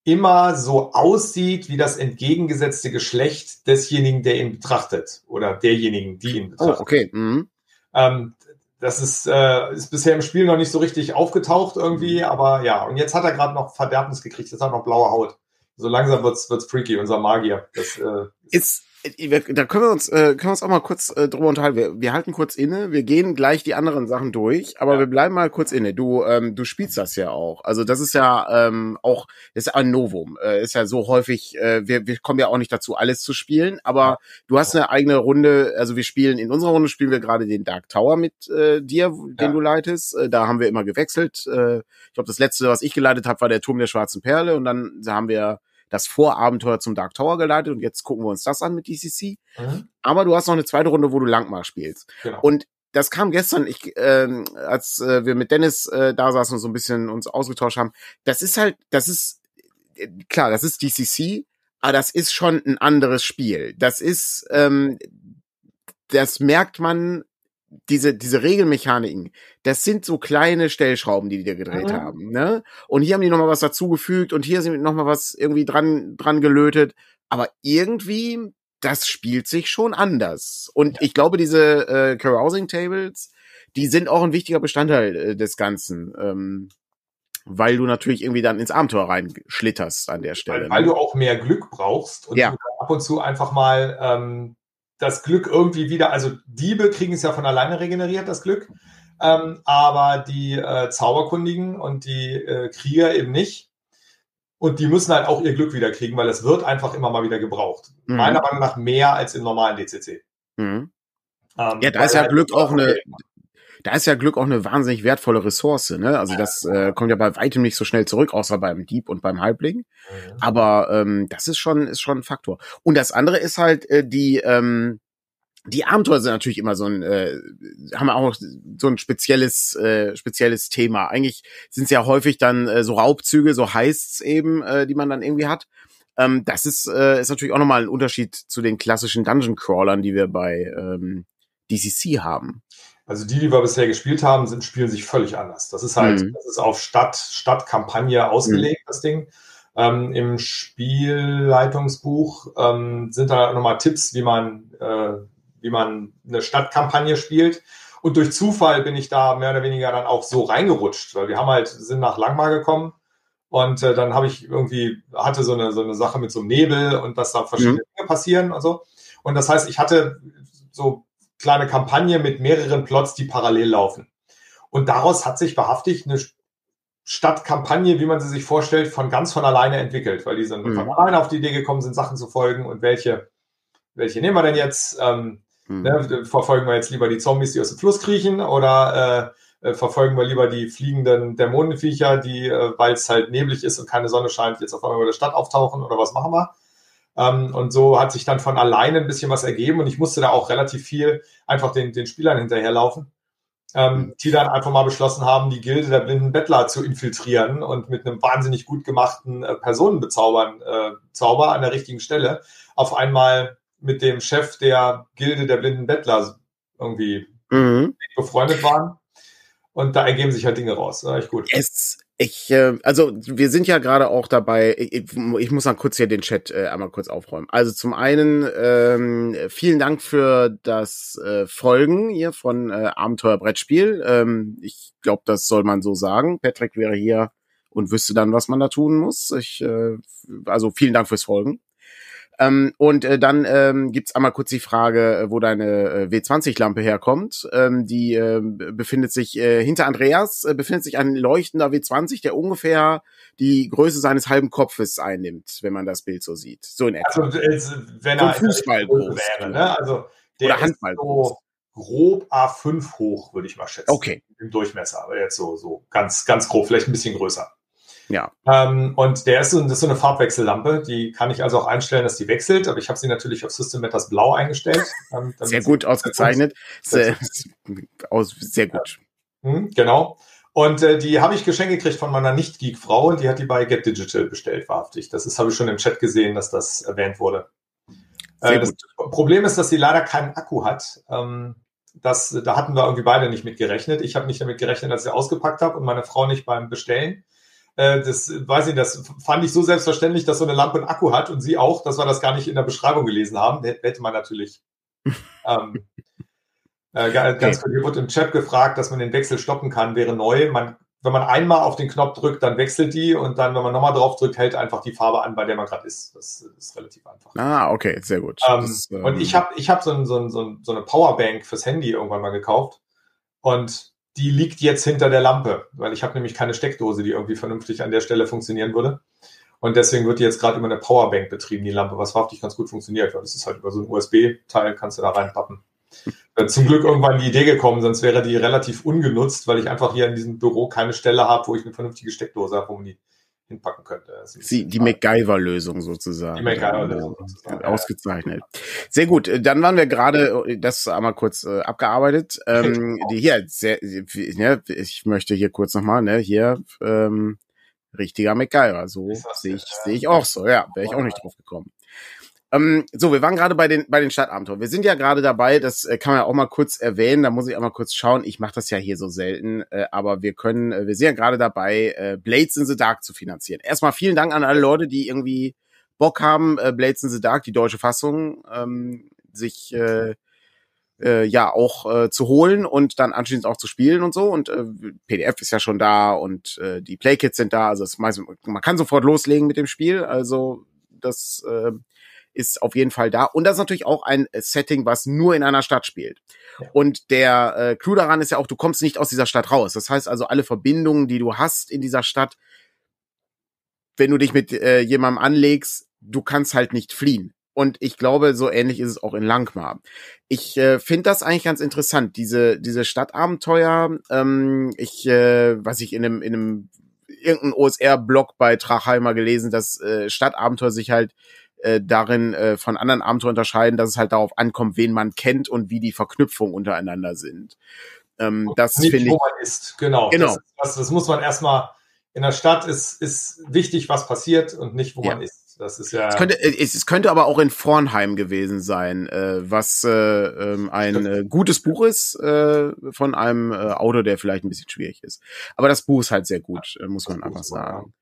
immer so aussieht wie das entgegengesetzte Geschlecht desjenigen, der ihn betrachtet oder derjenigen, die ihn oh, betrachtet. Oh, okay. Mhm. Ähm, das ist, äh, ist bisher im Spiel noch nicht so richtig aufgetaucht irgendwie, mhm. aber ja. Und jetzt hat er gerade noch Verderbnis gekriegt, jetzt hat er noch blaue Haut. So langsam wird's, wird's freaky, unser Magier. Das, äh, ist, da können wir uns, äh, können wir uns auch mal kurz äh, drüber unterhalten. Wir, wir halten kurz inne, wir gehen gleich die anderen Sachen durch, aber ja. wir bleiben mal kurz inne. Du, ähm, du spielst das ja auch. Also das ist ja ähm, auch, das ist ein Novum. Äh, ist ja so häufig, äh, wir, wir kommen ja auch nicht dazu, alles zu spielen, aber ja. du hast eine eigene Runde, also wir spielen, in unserer Runde spielen wir gerade den Dark Tower mit äh, dir, den ja. du leitest. Äh, da haben wir immer gewechselt. Äh, ich glaube, das letzte, was ich geleitet habe, war der Turm der Schwarzen Perle und dann haben wir das Vorabenteuer zum Dark Tower geleitet und jetzt gucken wir uns das an mit DCC. Mhm. Aber du hast noch eine zweite Runde, wo du Langmar spielst. Genau. Und das kam gestern, ich, ähm, als äh, wir mit Dennis äh, da saßen und so ein bisschen uns ausgetauscht haben. Das ist halt, das ist äh, klar, das ist DCC, aber das ist schon ein anderes Spiel. Das ist, ähm, das merkt man diese, diese Regelmechaniken, das sind so kleine Stellschrauben, die die da gedreht mhm. haben, ne? Und hier haben die nochmal was dazugefügt und hier sind nochmal was irgendwie dran, dran gelötet. Aber irgendwie, das spielt sich schon anders. Und ja. ich glaube, diese äh, Carousing Tables, die sind auch ein wichtiger Bestandteil äh, des Ganzen. Ähm, weil du natürlich irgendwie dann ins Abenteuer reinschlitterst an der Stelle. Weil, weil du auch mehr Glück brauchst und ja. ab und zu einfach mal ähm, das Glück irgendwie wieder, also Diebe kriegen es ja von alleine regeneriert, das Glück, ähm, aber die äh, Zauberkundigen und die äh, Krieger eben nicht. Und die müssen halt auch ihr Glück wieder kriegen, weil es wird einfach immer mal wieder gebraucht. Mhm. Meiner Meinung nach mehr als im normalen DCC. Mhm. Ähm, ja, da ist ja halt Glück auch eine, da ist ja Glück auch eine wahnsinnig wertvolle Ressource, ne? Also das äh, kommt ja bei weitem nicht so schnell zurück, außer beim Dieb und beim Halbling. Mhm. Aber ähm, das ist schon, ist schon ein Faktor. Und das andere ist halt äh, die, ähm, die Abenteuer sind natürlich immer so ein, äh, haben auch so ein spezielles, äh, spezielles Thema. Eigentlich sind es ja häufig dann äh, so Raubzüge, so Heists eben, äh, die man dann irgendwie hat. Ähm, das ist, äh, ist natürlich auch nochmal ein Unterschied zu den klassischen Dungeon Crawlern, die wir bei ähm, DCC haben. Also die, die wir bisher gespielt haben, sind, spielen sich völlig anders. Das ist halt, mhm. das ist auf Stadt, Stadtkampagne ausgelegt, mhm. das Ding. Ähm, Im Spielleitungsbuch ähm, sind da nochmal Tipps, wie man, äh, wie man eine Stadtkampagne spielt. Und durch Zufall bin ich da mehr oder weniger dann auch so reingerutscht, weil wir haben halt, sind nach Langmar gekommen und äh, dann habe ich irgendwie, hatte so eine, so eine Sache mit so einem Nebel und dass da verschiedene mhm. Dinge passieren und so. Und das heißt, ich hatte so kleine Kampagne mit mehreren Plots, die parallel laufen. Und daraus hat sich wahrhaftig eine Stadtkampagne, wie man sie sich vorstellt, von ganz von alleine entwickelt, weil die sind mhm. von alleine auf die Idee gekommen sind, Sachen zu folgen und welche, welche nehmen wir denn jetzt? Ähm, mhm. ne, verfolgen wir jetzt lieber die Zombies, die aus dem Fluss kriechen oder äh, verfolgen wir lieber die fliegenden Dämonenviecher, die, äh, weil es halt neblig ist und keine Sonne scheint, jetzt auf einmal über der Stadt auftauchen oder was machen wir? Ähm, und so hat sich dann von alleine ein bisschen was ergeben und ich musste da auch relativ viel einfach den, den Spielern hinterherlaufen, ähm, die dann einfach mal beschlossen haben, die Gilde der blinden Bettler zu infiltrieren und mit einem wahnsinnig gut gemachten äh, Personenbezaubern, äh, Zauber an der richtigen Stelle auf einmal mit dem Chef der Gilde der blinden Bettler irgendwie mhm. befreundet waren. Und da ergeben sich halt Dinge raus. Echt gut. Es, ich, äh, also wir sind ja gerade auch dabei, ich, ich, muss mal kurz hier den Chat äh, einmal kurz aufräumen. Also zum einen ähm, vielen Dank für das äh, Folgen hier von äh, Abenteuer Brettspiel. Ähm, ich glaube, das soll man so sagen. Patrick wäre hier und wüsste dann, was man da tun muss. Ich, äh, also vielen Dank fürs Folgen. Ähm, und äh, dann ähm, gibt einmal kurz die Frage, äh, wo deine äh, W20-Lampe herkommt. Ähm, die äh, befindet sich äh, hinter Andreas, äh, befindet sich ein leuchtender W20, der ungefähr die Größe seines halben Kopfes einnimmt, wenn man das Bild so sieht. So in etwa. Also, wenn er Fußball groß wäre, ne? Also der Oder Handball ist so grob A5 hoch, würde ich mal schätzen. Okay. Im Durchmesser, aber jetzt so, so ganz, ganz grob, vielleicht ein bisschen größer. Ja. Ähm, und der ist so, das ist so eine Farbwechsellampe, die kann ich also auch einstellen, dass die wechselt, aber ich habe sie natürlich auf System Matters Blau eingestellt. Ähm, sehr gut ausgezeichnet. Sehr, aus, sehr gut. Ja. Hm, genau. Und äh, die habe ich geschenkt gekriegt von meiner Nicht-Geek-Frau und die hat die bei Get Digital bestellt, wahrhaftig. Das habe ich schon im Chat gesehen, dass das erwähnt wurde. Äh, das Problem ist, dass sie leider keinen Akku hat. Ähm, das, da hatten wir irgendwie beide nicht mit gerechnet. Ich habe nicht damit gerechnet, als ich sie ausgepackt habe und meine Frau nicht beim Bestellen. Äh, das weiß ich, das fand ich so selbstverständlich, dass so eine Lampe einen Akku hat und sie auch, dass wir das gar nicht in der Beschreibung gelesen haben. Hätte man natürlich. ähm, äh, ganz okay. Hier wurde im Chat gefragt, dass man den Wechsel stoppen kann, wäre neu. Man, wenn man einmal auf den Knopf drückt, dann wechselt die und dann, wenn man nochmal drauf drückt, hält einfach die Farbe an, bei der man gerade ist. Das ist relativ einfach. Ah, okay, sehr gut. Ähm, das, ähm, und ich habe ich hab so, ein, so, ein, so eine Powerbank fürs Handy irgendwann mal gekauft. Und die liegt jetzt hinter der Lampe, weil ich habe nämlich keine Steckdose, die irgendwie vernünftig an der Stelle funktionieren würde. Und deswegen wird die jetzt gerade über eine Powerbank betrieben, die Lampe, was wahrhaftig ganz gut funktioniert, weil das ist halt über so ein USB-Teil, kannst du da reinpappen. Äh, zum Glück irgendwann die Idee gekommen, sonst wäre die relativ ungenutzt, weil ich einfach hier in diesem Büro keine Stelle habe, wo ich eine vernünftige Steckdose habe, man die hinpacken könnte. Die, die MacGyver-Lösung sozusagen. Die MacGyver-Lösung sozusagen. Ausgezeichnet. Sehr gut. Äh, dann waren wir gerade, äh, das einmal kurz äh, abgearbeitet. Ähm, die hier, sehr, ne, ich möchte hier kurz nochmal, ne, hier, ähm, richtiger MacGyver. So sehe ich, sehe ich auch so. Ja, wäre ich auch nicht drauf gekommen. Ähm, so, wir waren gerade bei den bei den Stadtabenteuern. Wir sind ja gerade dabei, das äh, kann man ja auch mal kurz erwähnen, da muss ich auch mal kurz schauen. Ich mache das ja hier so selten, äh, aber wir können, äh, wir sind ja gerade dabei, äh, Blades in the Dark zu finanzieren. Erstmal vielen Dank an alle Leute, die irgendwie Bock haben, äh, Blades in the Dark, die deutsche Fassung, ähm, sich äh, ja auch zu holen und dann anschließend auch zu spielen und so. Und PDF ist ja schon da und die Playkits sind da. Also meiste, man kann sofort loslegen mit dem Spiel. Also das ist auf jeden Fall da. Und das ist natürlich auch ein Setting, was nur in einer Stadt spielt. Ja. Und der äh, Clou daran ist ja auch, du kommst nicht aus dieser Stadt raus. Das heißt also, alle Verbindungen, die du hast in dieser Stadt, wenn du dich mit äh, jemandem anlegst, du kannst halt nicht fliehen. Und ich glaube, so ähnlich ist es auch in Langmar. Ich äh, finde das eigentlich ganz interessant, diese, diese Stadtabenteuer. Ähm, ich, äh, was ich in einem, in einem irgendein OSR-Blogbeitrag habe mal gelesen, dass äh, Stadtabenteuer sich halt äh, darin äh, von anderen Abenteuern unterscheiden, dass es halt darauf ankommt, wen man kennt und wie die Verknüpfungen untereinander sind. Ähm, das finde ich. Wo man ist, genau. genau. Das, das, das muss man erstmal in der Stadt ist, ist wichtig, was passiert und nicht, wo ja. man ist. Das ist ja. Es könnte, äh, es, es könnte aber auch in Vornheim gewesen sein, äh, was äh, ähm, ein äh, gutes Buch ist äh, von einem äh, Autor, der vielleicht ein bisschen schwierig ist. Aber das Buch ist halt sehr gut, äh, muss man einfach sagen.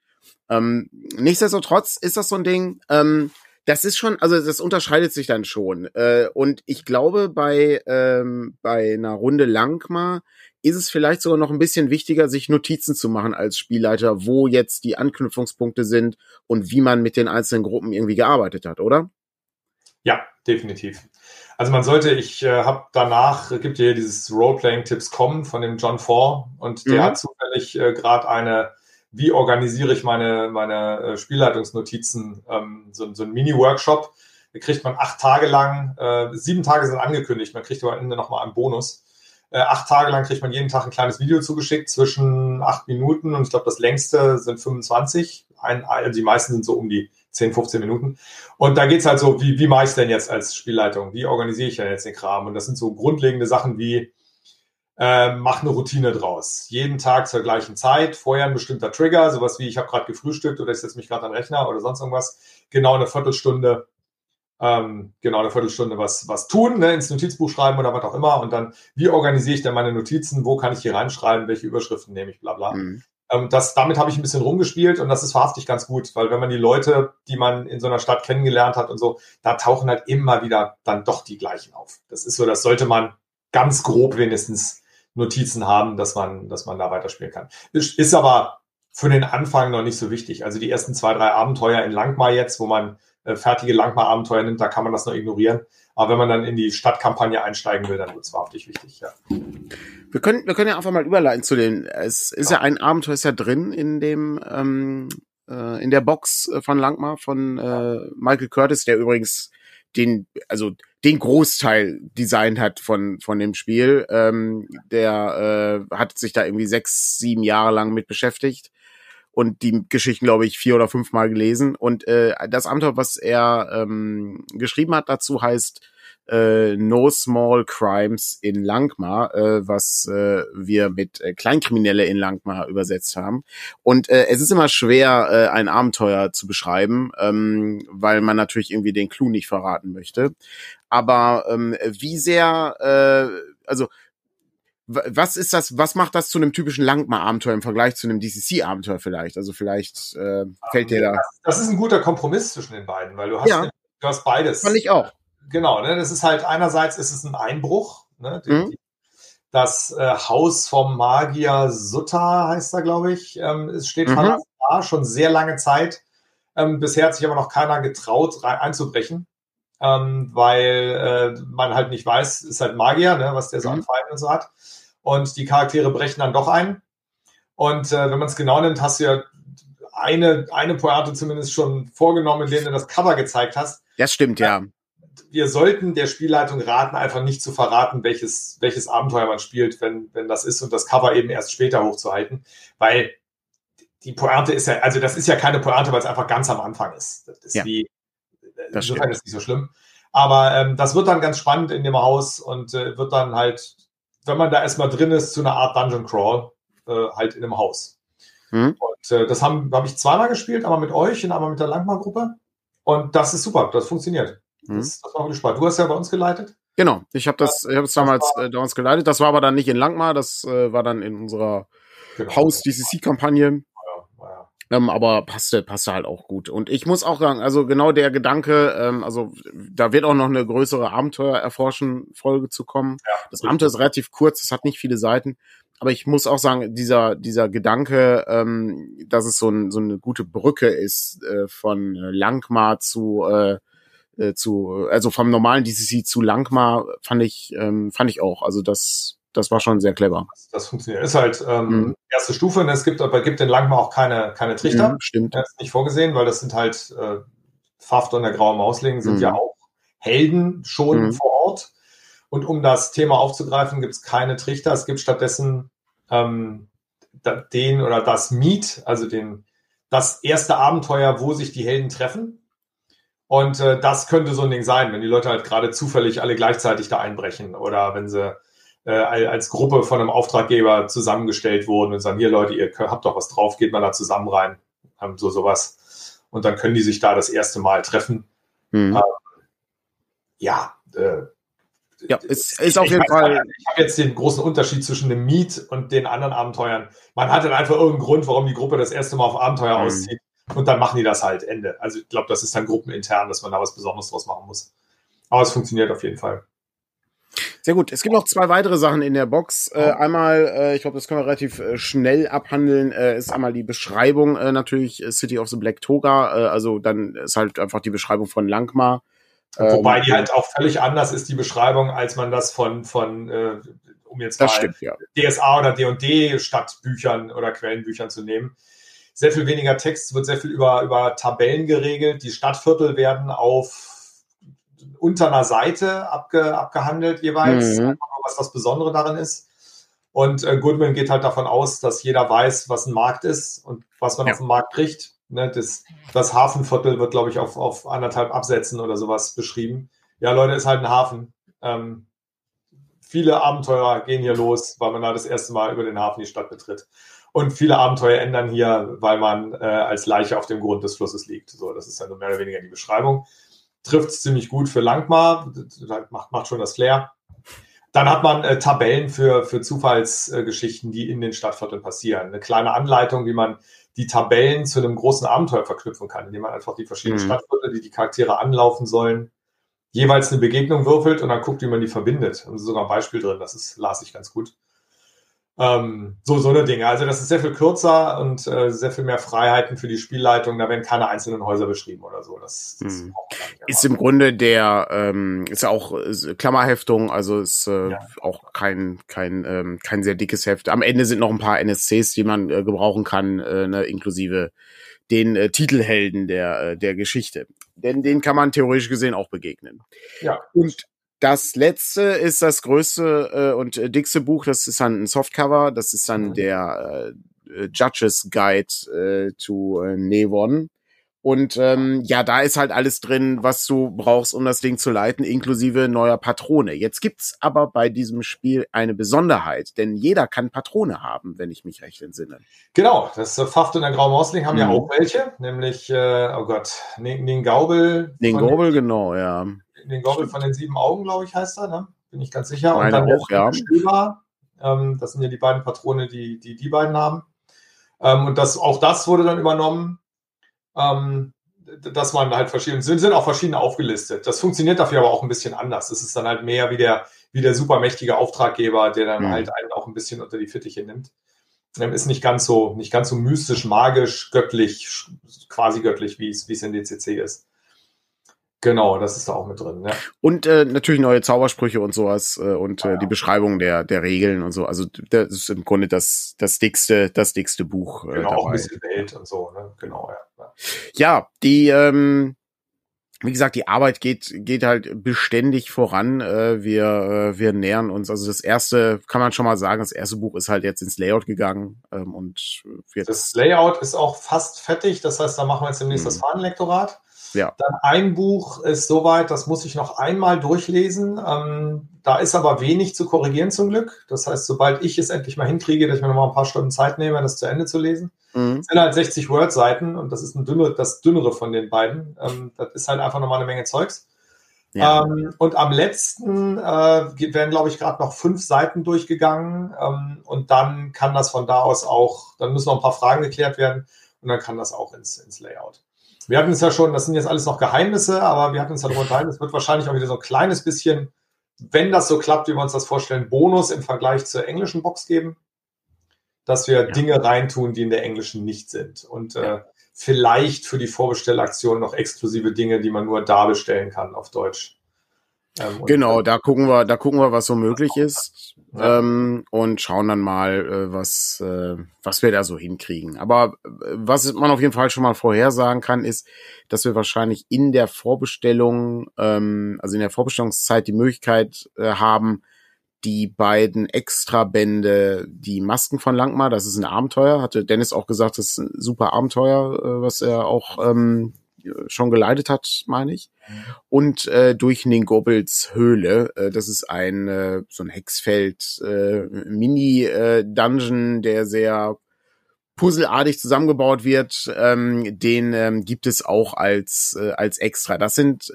Ähm, nichtsdestotrotz ist das so ein Ding. Ähm, das ist schon, also das unterscheidet sich dann schon. Äh, und ich glaube, bei, ähm, bei einer Runde Langmar ist es vielleicht sogar noch ein bisschen wichtiger, sich Notizen zu machen als Spielleiter, wo jetzt die Anknüpfungspunkte sind und wie man mit den einzelnen Gruppen irgendwie gearbeitet hat, oder? Ja, definitiv. Also man sollte, ich äh, habe danach, gibt ja dieses Roleplaying-Tipps kommen von dem John Ford und der mhm. hat zufällig äh, gerade eine wie organisiere ich meine, meine äh, Spielleitungsnotizen, ähm, so, so ein Mini-Workshop. Da kriegt man acht Tage lang, äh, sieben Tage sind angekündigt, man kriegt aber am Ende nochmal einen Bonus. Äh, acht Tage lang kriegt man jeden Tag ein kleines Video zugeschickt, zwischen acht Minuten und ich glaube, das längste sind 25. Ein, also die meisten sind so um die 10, 15 Minuten. Und da geht's halt so, wie, wie mache ich denn jetzt als Spielleitung? Wie organisiere ich denn jetzt den Kram? Und das sind so grundlegende Sachen wie, äh, mach eine Routine draus. Jeden Tag zur gleichen Zeit, vorher ein bestimmter Trigger, sowas wie ich habe gerade gefrühstückt oder ich setze mich gerade am Rechner oder sonst irgendwas. Genau eine Viertelstunde, ähm, genau eine Viertelstunde was, was tun, ne, ins Notizbuch schreiben oder was auch immer. Und dann, wie organisiere ich denn meine Notizen? Wo kann ich hier reinschreiben? Welche Überschriften nehme ich? Bla bla. Mhm. Ähm, das, damit habe ich ein bisschen rumgespielt und das ist wahrhaftig ganz gut, weil wenn man die Leute, die man in so einer Stadt kennengelernt hat und so, da tauchen halt immer wieder dann doch die gleichen auf. Das ist so, das sollte man ganz grob wenigstens Notizen haben, dass man, dass man da weiterspielen kann. Ist, ist aber für den Anfang noch nicht so wichtig. Also die ersten zwei, drei Abenteuer in Langmar jetzt, wo man äh, fertige Langmar-Abenteuer nimmt, da kann man das noch ignorieren. Aber wenn man dann in die Stadtkampagne einsteigen will, dann wird es wahrhaftig wichtig, ja. Wir können, wir können ja einfach mal überleiten zu den, es ist ja, ja ein Abenteuer ist ja drin in dem, ähm, äh, in der Box von Langmar von äh, Michael Curtis, der übrigens den, also den Großteil designt hat von, von dem Spiel. Ähm, der äh, hat sich da irgendwie sechs, sieben Jahre lang mit beschäftigt und die Geschichten, glaube ich, vier oder fünfmal gelesen. Und äh, das Abenteuer, was er ähm, geschrieben hat dazu, heißt äh, No Small Crimes in Langmar, äh, was äh, wir mit äh, Kleinkriminelle in Langmar übersetzt haben. Und äh, es ist immer schwer, äh, ein Abenteuer zu beschreiben, ähm, weil man natürlich irgendwie den Clou nicht verraten möchte. Aber ähm, wie sehr, äh, also was ist das, was macht das zu einem typischen Langmar-Abenteuer im Vergleich zu einem DCC-Abenteuer vielleicht? Also vielleicht äh, fällt dir da. Das ist ein guter Kompromiss zwischen den beiden, weil du hast, ja. du hast beides. Fand ich auch genau, ne, das ist halt einerseits ist es ein Einbruch, ne, die, mhm. das äh, Haus vom Magier Sutta heißt da, glaube ich, ähm, es steht mhm. da schon sehr lange Zeit. Ähm, bisher hat sich aber noch keiner getraut, rein, einzubrechen, ähm, weil äh, man halt nicht weiß, ist halt Magier, ne, was der so mhm. an Feinden und so hat. Und die Charaktere brechen dann doch ein. Und äh, wenn man es genau nimmt, hast du ja eine, eine Pointe zumindest schon vorgenommen, in denen du das Cover gezeigt hast. Das stimmt, ja wir sollten der Spielleitung raten, einfach nicht zu verraten, welches, welches Abenteuer man spielt, wenn, wenn das ist und das Cover eben erst später hochzuhalten, weil die Pointe ist ja, also das ist ja keine Pointe, weil es einfach ganz am Anfang ist. Das ist ja, wie, das insofern ist nicht so schlimm. Aber ähm, das wird dann ganz spannend in dem Haus und äh, wird dann halt, wenn man da erstmal drin ist, zu einer Art Dungeon Crawl, äh, halt in einem Haus. Mhm. Und äh, das habe hab ich zweimal gespielt, einmal mit euch und einmal mit der Langmar-Gruppe. Und das ist super, das funktioniert. Mhm. Das, das war wirklich spannend. Du hast ja bei uns geleitet. Genau, ich habe das, ich habe es damals äh, damals geleitet. Das war aber dann nicht in Langmar, das äh, war dann in unserer genau. Haus-DCC-Kampagne. Ähm, aber passte, passte halt auch gut. Und ich muss auch sagen, also genau der Gedanke, ähm, also da wird auch noch eine größere Abenteuer-Erforschen-Folge zu kommen. Ja, das Abenteuer ist relativ kurz, es hat nicht viele Seiten. Aber ich muss auch sagen, dieser, dieser Gedanke, ähm, dass es so, ein, so eine gute Brücke ist äh, von Langmar zu äh, äh, zu, also vom normalen DCC zu Langmar fand ich, ähm, fand ich auch. Also das, das war schon sehr clever. Das, das funktioniert. Ist halt ähm, mhm. erste Stufe. Und es gibt aber gibt in Langmar auch keine, keine Trichter. Mhm, stimmt. Das ist nicht vorgesehen, weil das sind halt äh, Pfaft und der graue Mausling sind mhm. ja auch Helden schon mhm. vor Ort. Und um das Thema aufzugreifen, gibt es keine Trichter. Es gibt stattdessen ähm, den oder das Meet, also den, das erste Abenteuer, wo sich die Helden treffen. Und äh, das könnte so ein Ding sein, wenn die Leute halt gerade zufällig alle gleichzeitig da einbrechen oder wenn sie äh, als Gruppe von einem Auftraggeber zusammengestellt wurden und sagen, hier Leute, ihr habt doch was drauf, geht mal da zusammen rein, haben so sowas. Und dann können die sich da das erste Mal treffen. Mhm. Ähm, ja, äh, ja, es ist auf jeden weiß, Fall. Ich habe jetzt den großen Unterschied zwischen dem Meet und den anderen Abenteuern. Man hat dann einfach irgendeinen Grund, warum die Gruppe das erste Mal auf Abenteuer mhm. auszieht. Und dann machen die das halt Ende. Also ich glaube, das ist dann gruppenintern, dass man da was Besonderes draus machen muss. Aber es funktioniert auf jeden Fall. Sehr gut. Es gibt noch zwei weitere Sachen in der Box. Äh, einmal, äh, ich glaube, das können wir relativ äh, schnell abhandeln, äh, ist einmal die Beschreibung äh, natürlich äh, City of the Black Toga. Also dann ist halt einfach die Beschreibung von Langmar. Wobei die ähm, halt auch völlig anders ist, die Beschreibung, als man das von, von um jetzt mal stimmt, ja. DSA oder D&D Stadtbüchern oder Quellenbüchern zu nehmen sehr viel weniger Text, wird sehr viel über, über Tabellen geregelt. Die Stadtviertel werden auf unter einer Seite abge, abgehandelt jeweils, mhm. was das Besondere darin ist. Und äh, Goodman geht halt davon aus, dass jeder weiß, was ein Markt ist und was man ja. auf dem Markt kriegt. Ne, das, das Hafenviertel wird, glaube ich, auf, auf anderthalb Absätzen oder sowas beschrieben. Ja, Leute, ist halt ein Hafen. Ähm, viele Abenteuer gehen hier los, weil man da das erste Mal über den Hafen die Stadt betritt. Und viele Abenteuer ändern hier, weil man äh, als Leiche auf dem Grund des Flusses liegt. So, das ist ja nur mehr oder weniger die Beschreibung. Trifft es ziemlich gut für Langmar, macht, macht schon das Flair. Dann hat man äh, Tabellen für, für Zufallsgeschichten, äh, die in den Stadtvierteln passieren. Eine kleine Anleitung, wie man die Tabellen zu einem großen Abenteuer verknüpfen kann, indem man einfach die verschiedenen mhm. Stadtviertel, die die Charaktere anlaufen sollen, jeweils eine Begegnung würfelt und dann guckt, wie man die verbindet. Und sogar ein Beispiel drin, das ist, las ich ganz gut. Ähm, so, so eine Dinge. Also das ist sehr viel kürzer und äh, sehr viel mehr Freiheiten für die Spielleitung. Da werden keine einzelnen Häuser beschrieben oder so. Das, das hm. ist im Grunde der, ähm, ist auch äh, Klammerheftung, also ist äh, ja. auch kein, kein, ähm, kein sehr dickes Heft. Am Ende sind noch ein paar NSCs, die man äh, gebrauchen kann, äh, ne, inklusive den äh, Titelhelden der, äh, der Geschichte. Denn den kann man theoretisch gesehen auch begegnen. Ja. Und das letzte ist das größte äh, und äh, dickste Buch, das ist dann ein Softcover, das ist dann mhm. der äh, Judges Guide äh, to äh, Nevon. Und ähm, ja, da ist halt alles drin, was du brauchst, um das Ding zu leiten, inklusive neuer Patrone. Jetzt gibt's aber bei diesem Spiel eine Besonderheit, denn jeder kann Patrone haben, wenn ich mich recht entsinne. Genau, das äh, Faft und der Grau Mausling haben mhm. ja auch welche, nämlich, äh, oh Gott, Ningaubel. Ningaubel, genau, ja den Gobbel von den sieben Augen, glaube ich, heißt er, ne? Bin ich ganz sicher. Meine und dann auch, ja. Stöber, ähm, das sind ja die beiden Patrone, die die, die beiden haben. Ähm, und das, auch das wurde dann übernommen, ähm, dass man halt verschiedene, sind, sind auch verschiedene aufgelistet. Das funktioniert dafür aber auch ein bisschen anders. Das ist dann halt mehr wie der, wie der supermächtige Auftraggeber, der dann mhm. halt einen auch ein bisschen unter die Fittiche nimmt. Ähm, ist nicht ganz so, nicht ganz so mystisch, magisch, göttlich, quasi göttlich, wie es, wie es in DCC ist. Genau, das ist da auch mit drin. Ja. Und äh, natürlich neue Zaubersprüche und sowas äh, und äh, ja. die Beschreibung der der Regeln und so. Also das ist im Grunde das das dickste das dickste Buch. Äh, genau, dabei. auch ein bisschen Welt und so. Ne? Genau, ja. Ja, die ähm, wie gesagt, die Arbeit geht geht halt beständig voran. Äh, wir äh, wir nähern uns. Also das erste kann man schon mal sagen. Das erste Buch ist halt jetzt ins Layout gegangen ähm, und jetzt das Layout ist auch fast fertig. Das heißt, da machen wir jetzt demnächst mhm. das Fahnenlektorat. Ja. Dann ein Buch ist soweit, das muss ich noch einmal durchlesen. Ähm, da ist aber wenig zu korrigieren zum Glück. Das heißt, sobald ich es endlich mal hinkriege, dass ich mir noch mal ein paar Stunden Zeit nehme, das zu Ende zu lesen. Mhm. Sind halt 60 Word-Seiten und das ist ein dünne, das dünnere von den beiden. Ähm, das ist halt einfach nochmal eine Menge Zeugs. Ja. Ähm, und am letzten äh, werden, glaube ich, gerade noch fünf Seiten durchgegangen. Ähm, und dann kann das von da aus auch, dann müssen noch ein paar Fragen geklärt werden und dann kann das auch ins, ins Layout. Wir hatten es ja schon, das sind jetzt alles noch Geheimnisse, aber wir hatten uns ja darüber unterhalten, es wird wahrscheinlich auch wieder so ein kleines bisschen, wenn das so klappt, wie wir uns das vorstellen, Bonus im Vergleich zur englischen Box geben, dass wir ja. Dinge reintun, die in der englischen nicht sind. Und äh, vielleicht für die Vorbestellaktion noch exklusive Dinge, die man nur da bestellen kann auf Deutsch. Ähm, genau, da gucken wir, da gucken wir, was so möglich ist ja. ähm, und schauen dann mal, äh, was, äh, was wir da so hinkriegen. Aber äh, was man auf jeden Fall schon mal vorhersagen kann, ist, dass wir wahrscheinlich in der Vorbestellung, ähm, also in der Vorbestellungszeit die Möglichkeit äh, haben, die beiden Extrabände, die Masken von Langmar, das ist ein Abenteuer, hatte Dennis auch gesagt, das ist ein super Abenteuer, was er auch ähm, schon geleitet hat, meine ich. Und äh, durch Ningobels Höhle. Äh, das ist ein äh, so ein Hexfeld äh, Mini äh, Dungeon, der sehr puzzelartig zusammengebaut wird. Ähm, den ähm, gibt es auch als äh, als extra. Das sind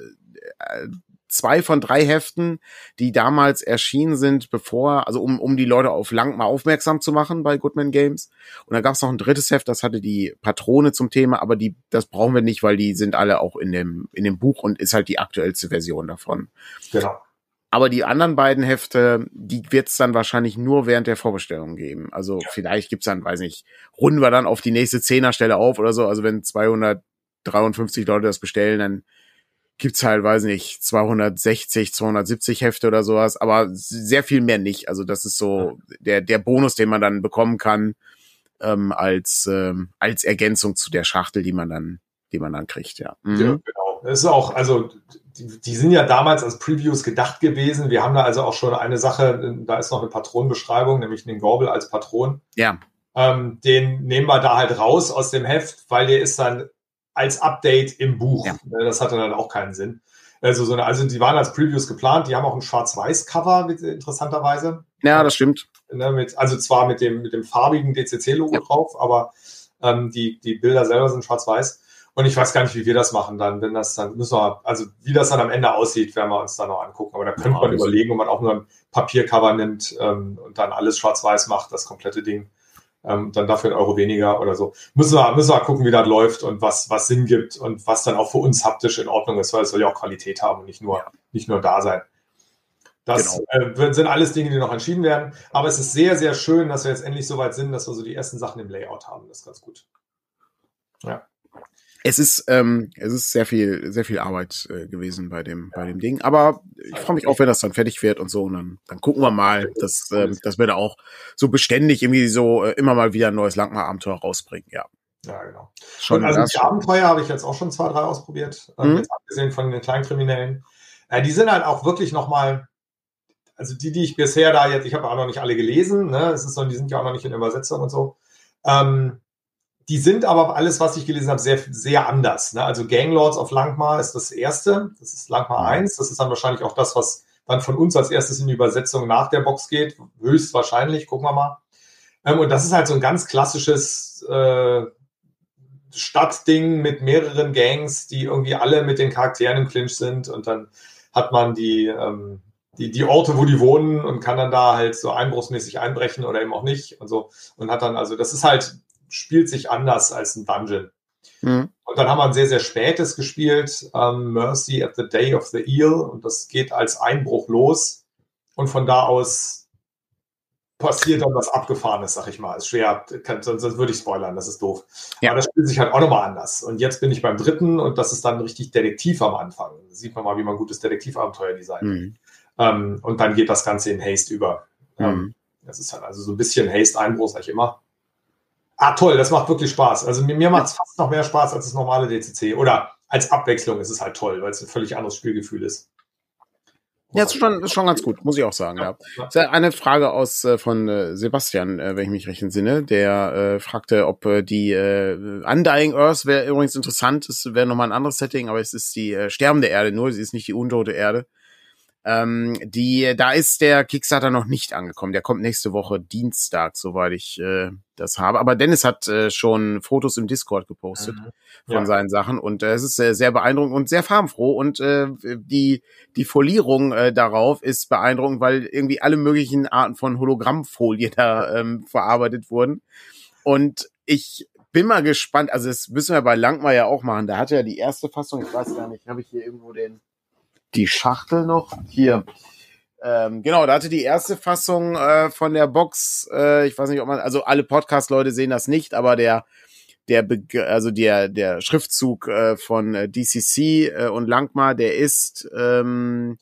äh, zwei von drei Heften, die damals erschienen sind, bevor, also um, um die Leute auf lang mal aufmerksam zu machen bei Goodman Games. Und dann gab es noch ein drittes Heft, das hatte die Patrone zum Thema, aber die, das brauchen wir nicht, weil die sind alle auch in dem, in dem Buch und ist halt die aktuellste Version davon. Genau. Aber die anderen beiden Hefte, die wird es dann wahrscheinlich nur während der Vorbestellung geben. Also ja. vielleicht gibt's dann, weiß nicht, runden wir dann auf die nächste Zehnerstelle auf oder so. Also wenn 253 Leute das bestellen, dann gibt's halt, weiß nicht, 260, 270 Hefte oder sowas, aber sehr viel mehr nicht. Also das ist so der, der Bonus, den man dann bekommen kann, ähm, als, ähm, als Ergänzung zu der Schachtel, die man dann, die man dann kriegt, ja. Mhm. Ja, genau. das ist auch, also die, die, sind ja damals als Previews gedacht gewesen. Wir haben da also auch schon eine Sache, da ist noch eine Patronenbeschreibung, nämlich den Gorbel als Patron. Ja. Ähm, den nehmen wir da halt raus aus dem Heft, weil der ist dann als Update im Buch. Ja. Ne, das hatte dann auch keinen Sinn. Also, so eine, also die waren als Previews geplant, die haben auch ein Schwarz-Weiß-Cover, interessanterweise. Ja, das stimmt. Ne, mit, also zwar mit dem, mit dem farbigen DCC-Logo ja. drauf, aber ähm, die, die Bilder selber sind schwarz-weiß. Und ich weiß gar nicht, wie wir das machen dann, wenn das dann müssen wir, also wie das dann am Ende aussieht, werden wir uns dann noch angucken. Aber da könnte ja, man überlegen, ob man auch nur ein Papiercover nimmt ähm, und dann alles schwarz-weiß macht, das komplette Ding. Ähm, dann dafür ein Euro weniger oder so. Müssen wir, müssen wir gucken, wie das läuft und was, was Sinn gibt und was dann auch für uns haptisch in Ordnung ist, weil es soll ja auch Qualität haben und nicht nur, ja. nicht nur da sein. Das genau. äh, sind alles Dinge, die noch entschieden werden. Aber es ist sehr, sehr schön, dass wir jetzt endlich so weit sind, dass wir so die ersten Sachen im Layout haben. Das ist ganz gut. Ja es ist, ähm, es ist sehr viel, sehr viel Arbeit äh, gewesen bei dem, bei dem Ding. Aber ich freue mich auch, wenn das dann fertig wird und so. Und dann, dann gucken wir mal, dass, ähm, dass wir da auch so beständig irgendwie so äh, immer mal wieder ein neues Langmar-Abenteuer rausbringen. Ja. Ja, genau. Schon und also die Abenteuer habe ich jetzt auch schon zwei, drei ausprobiert. Ähm, mhm. Jetzt abgesehen von den Kleinkriminellen. Äh, die sind halt auch wirklich nochmal, also die, die ich bisher da jetzt, ich habe auch noch nicht alle gelesen, ne? Es ist so, die sind ja auch noch nicht in Übersetzung und so. Ähm, die sind aber alles, was ich gelesen habe, sehr, sehr anders. Ne? Also Ganglords of Langmar ist das erste. Das ist Langmar 1. Mhm. Das ist dann wahrscheinlich auch das, was dann von uns als erstes in die Übersetzung nach der Box geht. Höchstwahrscheinlich. Gucken wir mal. Ähm, und das ist halt so ein ganz klassisches äh, Stadtding mit mehreren Gangs, die irgendwie alle mit den Charakteren im Clinch sind. Und dann hat man die, ähm, die, die Orte, wo die wohnen und kann dann da halt so einbruchsmäßig einbrechen oder eben auch nicht und so. Und hat dann, also das ist halt spielt sich anders als ein Dungeon. Mhm. Und dann haben wir ein sehr, sehr spätes gespielt, ähm, Mercy at the Day of the Eel. Und das geht als Einbruch los. Und von da aus passiert dann was Abgefahrenes, sag ich mal. Ist schwer, kann, sonst, sonst würde ich spoilern, das ist doof. Ja. Aber das spielt sich halt auch nochmal anders. Und jetzt bin ich beim dritten und das ist dann richtig Detektiv am Anfang. Da sieht man mal, wie man gutes Detektivabenteuer designt. Mhm. Ähm, und dann geht das Ganze in Haste über. Mhm. Das ist halt also so ein bisschen Haste-Einbruch, sag ich immer. Ah, toll, das macht wirklich Spaß. Also mir, mir macht es fast noch mehr Spaß als das normale DCC. Oder als Abwechslung ist es halt toll, weil es ein völlig anderes Spielgefühl ist. Ja, ist schon, ist schon ganz gut, muss ich auch sagen. Ja. ja. Eine Frage aus äh, von äh, Sebastian, äh, wenn ich mich recht entsinne, der äh, fragte, ob äh, die äh, Undying Earth wäre übrigens interessant, es wäre nochmal ein anderes Setting, aber es ist die äh, sterbende Erde nur, sie ist nicht die untote Erde. Ähm, die, da ist der Kickstarter noch nicht angekommen. Der kommt nächste Woche Dienstag, soweit ich äh, das habe. Aber Dennis hat äh, schon Fotos im Discord gepostet mhm. von ja. seinen Sachen und äh, es ist äh, sehr beeindruckend und sehr farbenfroh und äh, die die Folierung äh, darauf ist beeindruckend, weil irgendwie alle möglichen Arten von Hologrammfolie da ähm, verarbeitet wurden und ich bin mal gespannt. Also das müssen wir bei Langmeier ja auch machen. Da hat er die erste Fassung. Ich weiß gar nicht, habe ich hier irgendwo den die Schachtel noch. Hier. Ähm, genau, da hatte die erste Fassung äh, von der Box, äh, ich weiß nicht, ob man, also alle Podcast-Leute sehen das nicht, aber der, der, also der, der Schriftzug äh, von äh, DCC äh, und Langmar, der ist ähm,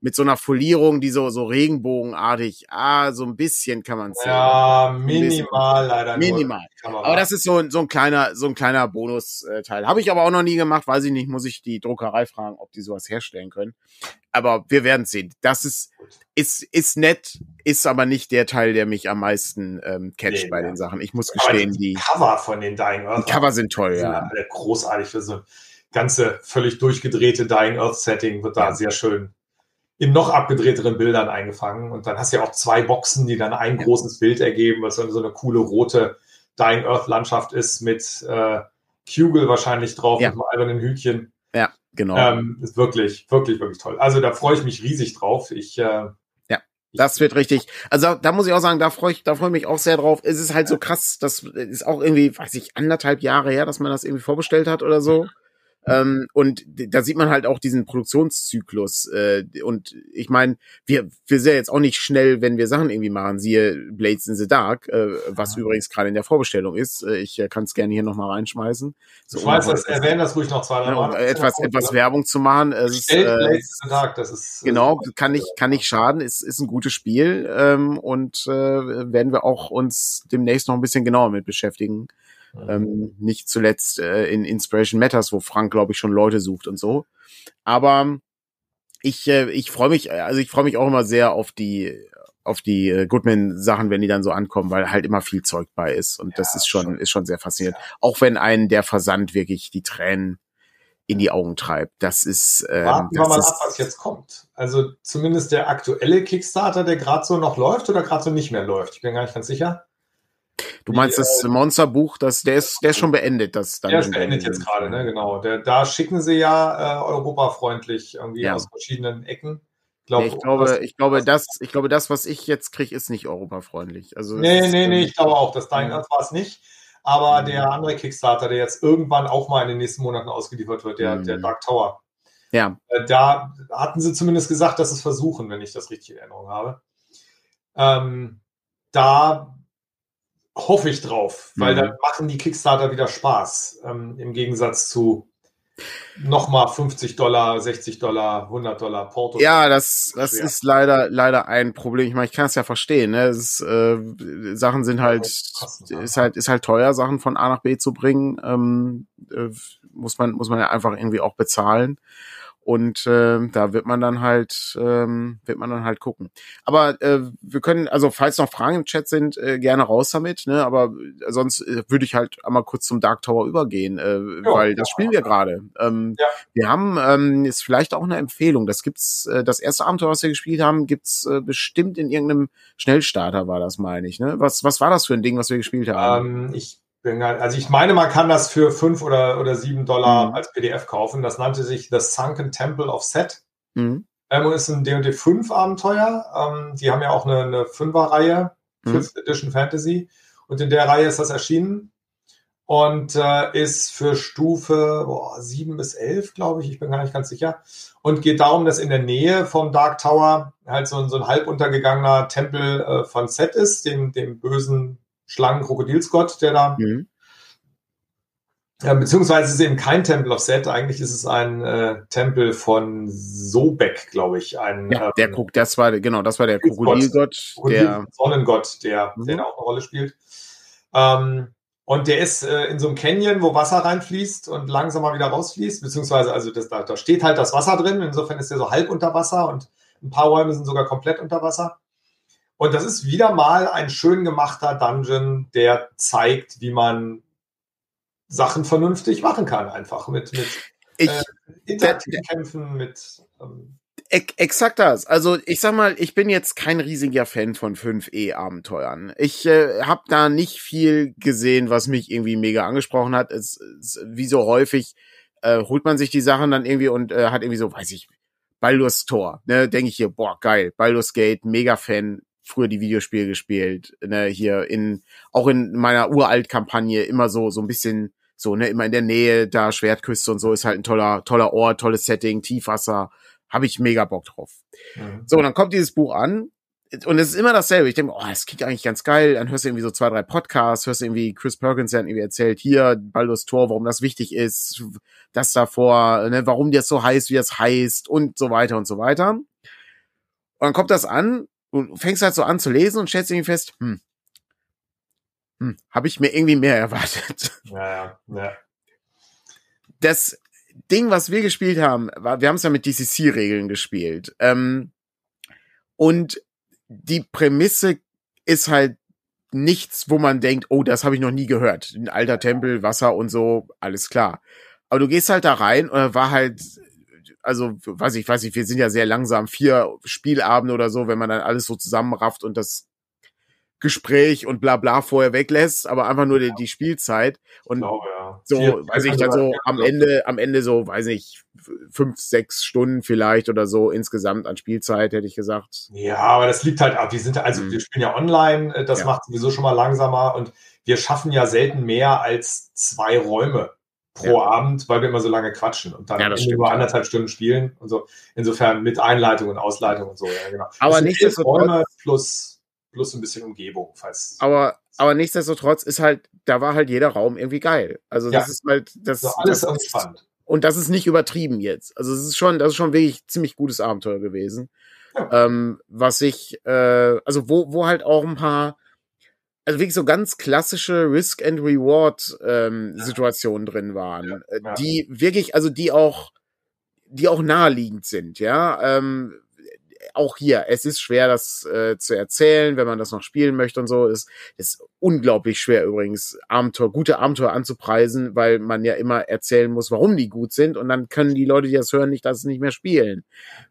mit so einer Folierung, die so, so regenbogenartig, ah, so ein bisschen kann man sehen. Ja, minimal leider. Minimal. Aber das ist so, so ein kleiner, so ein kleiner Bonusteil. Habe ich aber auch noch nie gemacht, weiß ich nicht, muss ich die Druckerei fragen, ob die sowas herstellen können. Aber wir werden sehen. Das ist, ist, ist nett, ist aber nicht der Teil, der mich am meisten ähm, catcht nee, bei ja. den Sachen. Ich muss gestehen, die, die Cover von den Dying Earth. Die Cover sind toll, sind ja. großartig für so ganze völlig durchgedrehte Dying Earth Setting wird da ja. sehr schön in noch abgedrehteren Bildern eingefangen. Und dann hast du ja auch zwei Boxen, die dann ein großes Bild ergeben, was dann so eine coole rote Dying Earth Landschaft ist mit äh, Kugel wahrscheinlich drauf, ja. mit einem albernen Hütchen. Ja, genau. Ähm, ist wirklich, wirklich, wirklich toll. Also da freue ich mich riesig drauf. Ich äh, ja, das wird richtig. Also da muss ich auch sagen, da freue ich, da freue ich mich auch sehr drauf. Es ist halt so krass, das ist auch irgendwie, weiß ich, anderthalb Jahre her, dass man das irgendwie vorbestellt hat oder so. Ähm, und da sieht man halt auch diesen Produktionszyklus. Äh, und ich meine, wir, wir sind ja jetzt auch nicht schnell, wenn wir Sachen irgendwie machen. Siehe Blades in the Dark, äh, was ja. übrigens gerade in der Vorbestellung ist. Äh, ich äh, kann es gerne hier nochmal reinschmeißen. So, ich weiß, das, erwähnen das ruhig noch zwei, drei Mal. Etwas, gut, etwas Werbung zu machen. Ist, äh, Blades in the Dark, das ist. Äh, genau, kann nicht, kann nicht schaden. Ist, ist ein gutes Spiel. Ähm, und äh, werden wir auch uns demnächst noch ein bisschen genauer mit beschäftigen. Ähm, nicht zuletzt äh, in Inspiration Matters, wo Frank, glaube ich, schon Leute sucht und so. Aber ich, äh, ich freue mich, also ich freue mich auch immer sehr auf die auf die äh, Goodman-Sachen, wenn die dann so ankommen, weil halt immer viel Zeug bei ist. Und ja, das ist schon, schon, ist schon sehr faszinierend. Ja. Auch wenn einen der Versand wirklich die Tränen in die Augen treibt. Das ist. Ähm, Warten wir mal ab, was jetzt kommt. Also zumindest der aktuelle Kickstarter, der gerade so noch läuft oder gerade so nicht mehr läuft. Ich bin gar nicht ganz sicher. Du meinst die, das äh, Monsterbuch, das, der ist, der ist schon beendet. Das der ist beendet jetzt gerade, ne? Genau. Der, da schicken sie ja äh, europafreundlich irgendwie ja. aus verschiedenen Ecken. Glaub, nee, ich glaube, was, ich glaube, das, ich glaube, das, was ich jetzt kriege, ist nicht europafreundlich. Also nee, nee, nee, ich glaube auch, das dein war es nicht. Aber mhm. der andere Kickstarter, der jetzt irgendwann auch mal in den nächsten Monaten ausgeliefert wird, der, mhm. der Dark Tower. Ja. Äh, da hatten sie zumindest gesagt, dass sie es versuchen, wenn ich das richtig in Erinnerung habe. Ähm, da hoffe ich drauf, weil mhm. dann machen die Kickstarter wieder Spaß. Ähm, Im Gegensatz zu nochmal 50 Dollar, 60 Dollar, 100 Dollar Porto. Ja, das, das ist leider, leider ein Problem. Ich meine, ich kann es ja verstehen. Ne? Ist, äh, Sachen sind halt, ist halt, ist halt teuer, Sachen von A nach B zu bringen. Ähm, äh, muss man, muss man ja einfach irgendwie auch bezahlen. Und äh, da wird man dann halt, ähm, wird man dann halt gucken. Aber äh, wir können, also falls noch Fragen im Chat sind, äh, gerne raus damit. Ne? Aber sonst äh, würde ich halt einmal kurz zum Dark Tower übergehen, äh, ja, weil das spielen wir gerade. Ähm, ja. Wir haben ähm, ist vielleicht auch eine Empfehlung. Das gibt's, äh, das erste Abenteuer, was wir gespielt haben, gibt's äh, bestimmt in irgendeinem Schnellstarter, war das, meine ich. Ne? Was, was war das für ein Ding, was wir gespielt haben? Ähm, ich also ich meine, man kann das für fünf oder, oder sieben Dollar mhm. als PDF kaufen. Das nannte sich The Sunken Temple of Set. Mhm. Ähm, und ist ein D&D 5 Abenteuer. Ähm, die haben ja auch eine, eine Fünfer-Reihe, mhm. Fifth mhm. Edition Fantasy. Und in der Reihe ist das erschienen. Und äh, ist für Stufe boah, 7 bis 11, glaube ich, ich bin gar nicht ganz sicher. Und geht darum, dass in der Nähe vom Dark Tower halt so, ein, so ein halb untergegangener Tempel äh, von Set ist, dem, dem bösen Schlangen-Krokodilsgott, der da. Mhm. Ja, beziehungsweise ist es eben kein Tempel of Set, eigentlich ist es ein äh, Tempel von Sobek, glaube ich. Ein, ja, der ähm, das war genau, das war der Krokodilgott, der Sonnengott, der, mhm. der da auch eine Rolle spielt. Ähm, und der ist äh, in so einem Canyon, wo Wasser reinfließt und langsam mal wieder rausfließt, beziehungsweise also das, da, da steht halt das Wasser drin. Insofern ist der so halb unter Wasser und ein paar Räume sind sogar komplett unter Wasser. Und das ist wieder mal ein schön gemachter Dungeon, der zeigt, wie man Sachen vernünftig machen kann, einfach mit, mit ich, äh, interaktiven Kämpfen, mit ähm, Exakt das. Also ich sag mal, ich bin jetzt kein riesiger Fan von 5e-Abenteuern. Ich äh, habe da nicht viel gesehen, was mich irgendwie mega angesprochen hat. Es, es wie so häufig äh, holt man sich die Sachen dann irgendwie und äh, hat irgendwie so, weiß ich, Baldur's Tor. Ne, denke ich hier, boah geil, Baldur's Gate, mega Fan, früher die Videospiele gespielt, ne, hier in, auch in meiner Uralt-Kampagne immer so, so ein bisschen, so, ne, immer in der Nähe, da Schwertküste und so, ist halt ein toller, toller Ort, tolles Setting, Tiefwasser, habe ich mega Bock drauf. Mhm. So, und dann kommt dieses Buch an, und es ist immer dasselbe. Ich denke, oh, das klingt eigentlich ganz geil. Dann hörst du irgendwie so zwei, drei Podcasts, hörst du irgendwie Chris Perkins, der irgendwie erzählt, hier, Baldur's Tor, warum das wichtig ist, das davor, ne, warum das so heißt, wie das heißt und so weiter und so weiter. Und dann kommt das an du fängst halt so an zu lesen und stellst irgendwie fest, hm, hm habe ich mir irgendwie mehr erwartet. Ja, ja. Das Ding, was wir gespielt haben, war, wir haben es ja mit DCC-Regeln gespielt. Ähm, und die Prämisse ist halt nichts, wo man denkt, oh, das habe ich noch nie gehört. Ein alter Tempel, Wasser und so, alles klar. Aber du gehst halt da rein und war halt also weiß ich, weiß ich, wir sind ja sehr langsam, vier Spielabende oder so, wenn man dann alles so zusammenrafft und das Gespräch und bla bla vorher weglässt, aber einfach nur die, die Spielzeit. Und glaube, ja. so, vier, weiß ich, dann so am Ende, am Ende so, weiß ich, fünf, sechs Stunden vielleicht oder so insgesamt an Spielzeit, hätte ich gesagt. Ja, aber das liegt halt ab. Wir sind also, mhm. wir spielen ja online, äh, das ja. macht sowieso schon mal langsamer und wir schaffen ja selten mehr als zwei Räume pro ja. Abend, weil wir immer so lange quatschen und dann ja, nur anderthalb Stunden spielen und so. Insofern mit Einleitung und Ausleitung und so, ja, genau. Aber nichtsdestotrotz. Plus, plus ein bisschen Umgebung, falls. Aber, aber nichtsdestotrotz ist halt, da war halt jeder Raum irgendwie geil. Also, das ist halt, das, so alles das ist spannend. Und das ist nicht übertrieben jetzt. Also, es ist schon, das ist schon wirklich ziemlich gutes Abenteuer gewesen. Ähm, was ich, äh, also, wo, wo halt auch ein paar, also wirklich so ganz klassische Risk and Reward ähm, Situationen drin waren, äh, ja. die wirklich, also die auch, die auch naheliegend sind, ja. Ähm, auch hier, es ist schwer, das äh, zu erzählen, wenn man das noch spielen möchte und so. Es ist unglaublich schwer übrigens, Abenteuer, gute Abenteuer anzupreisen, weil man ja immer erzählen muss, warum die gut sind und dann können die Leute, die das hören, nicht das nicht mehr spielen.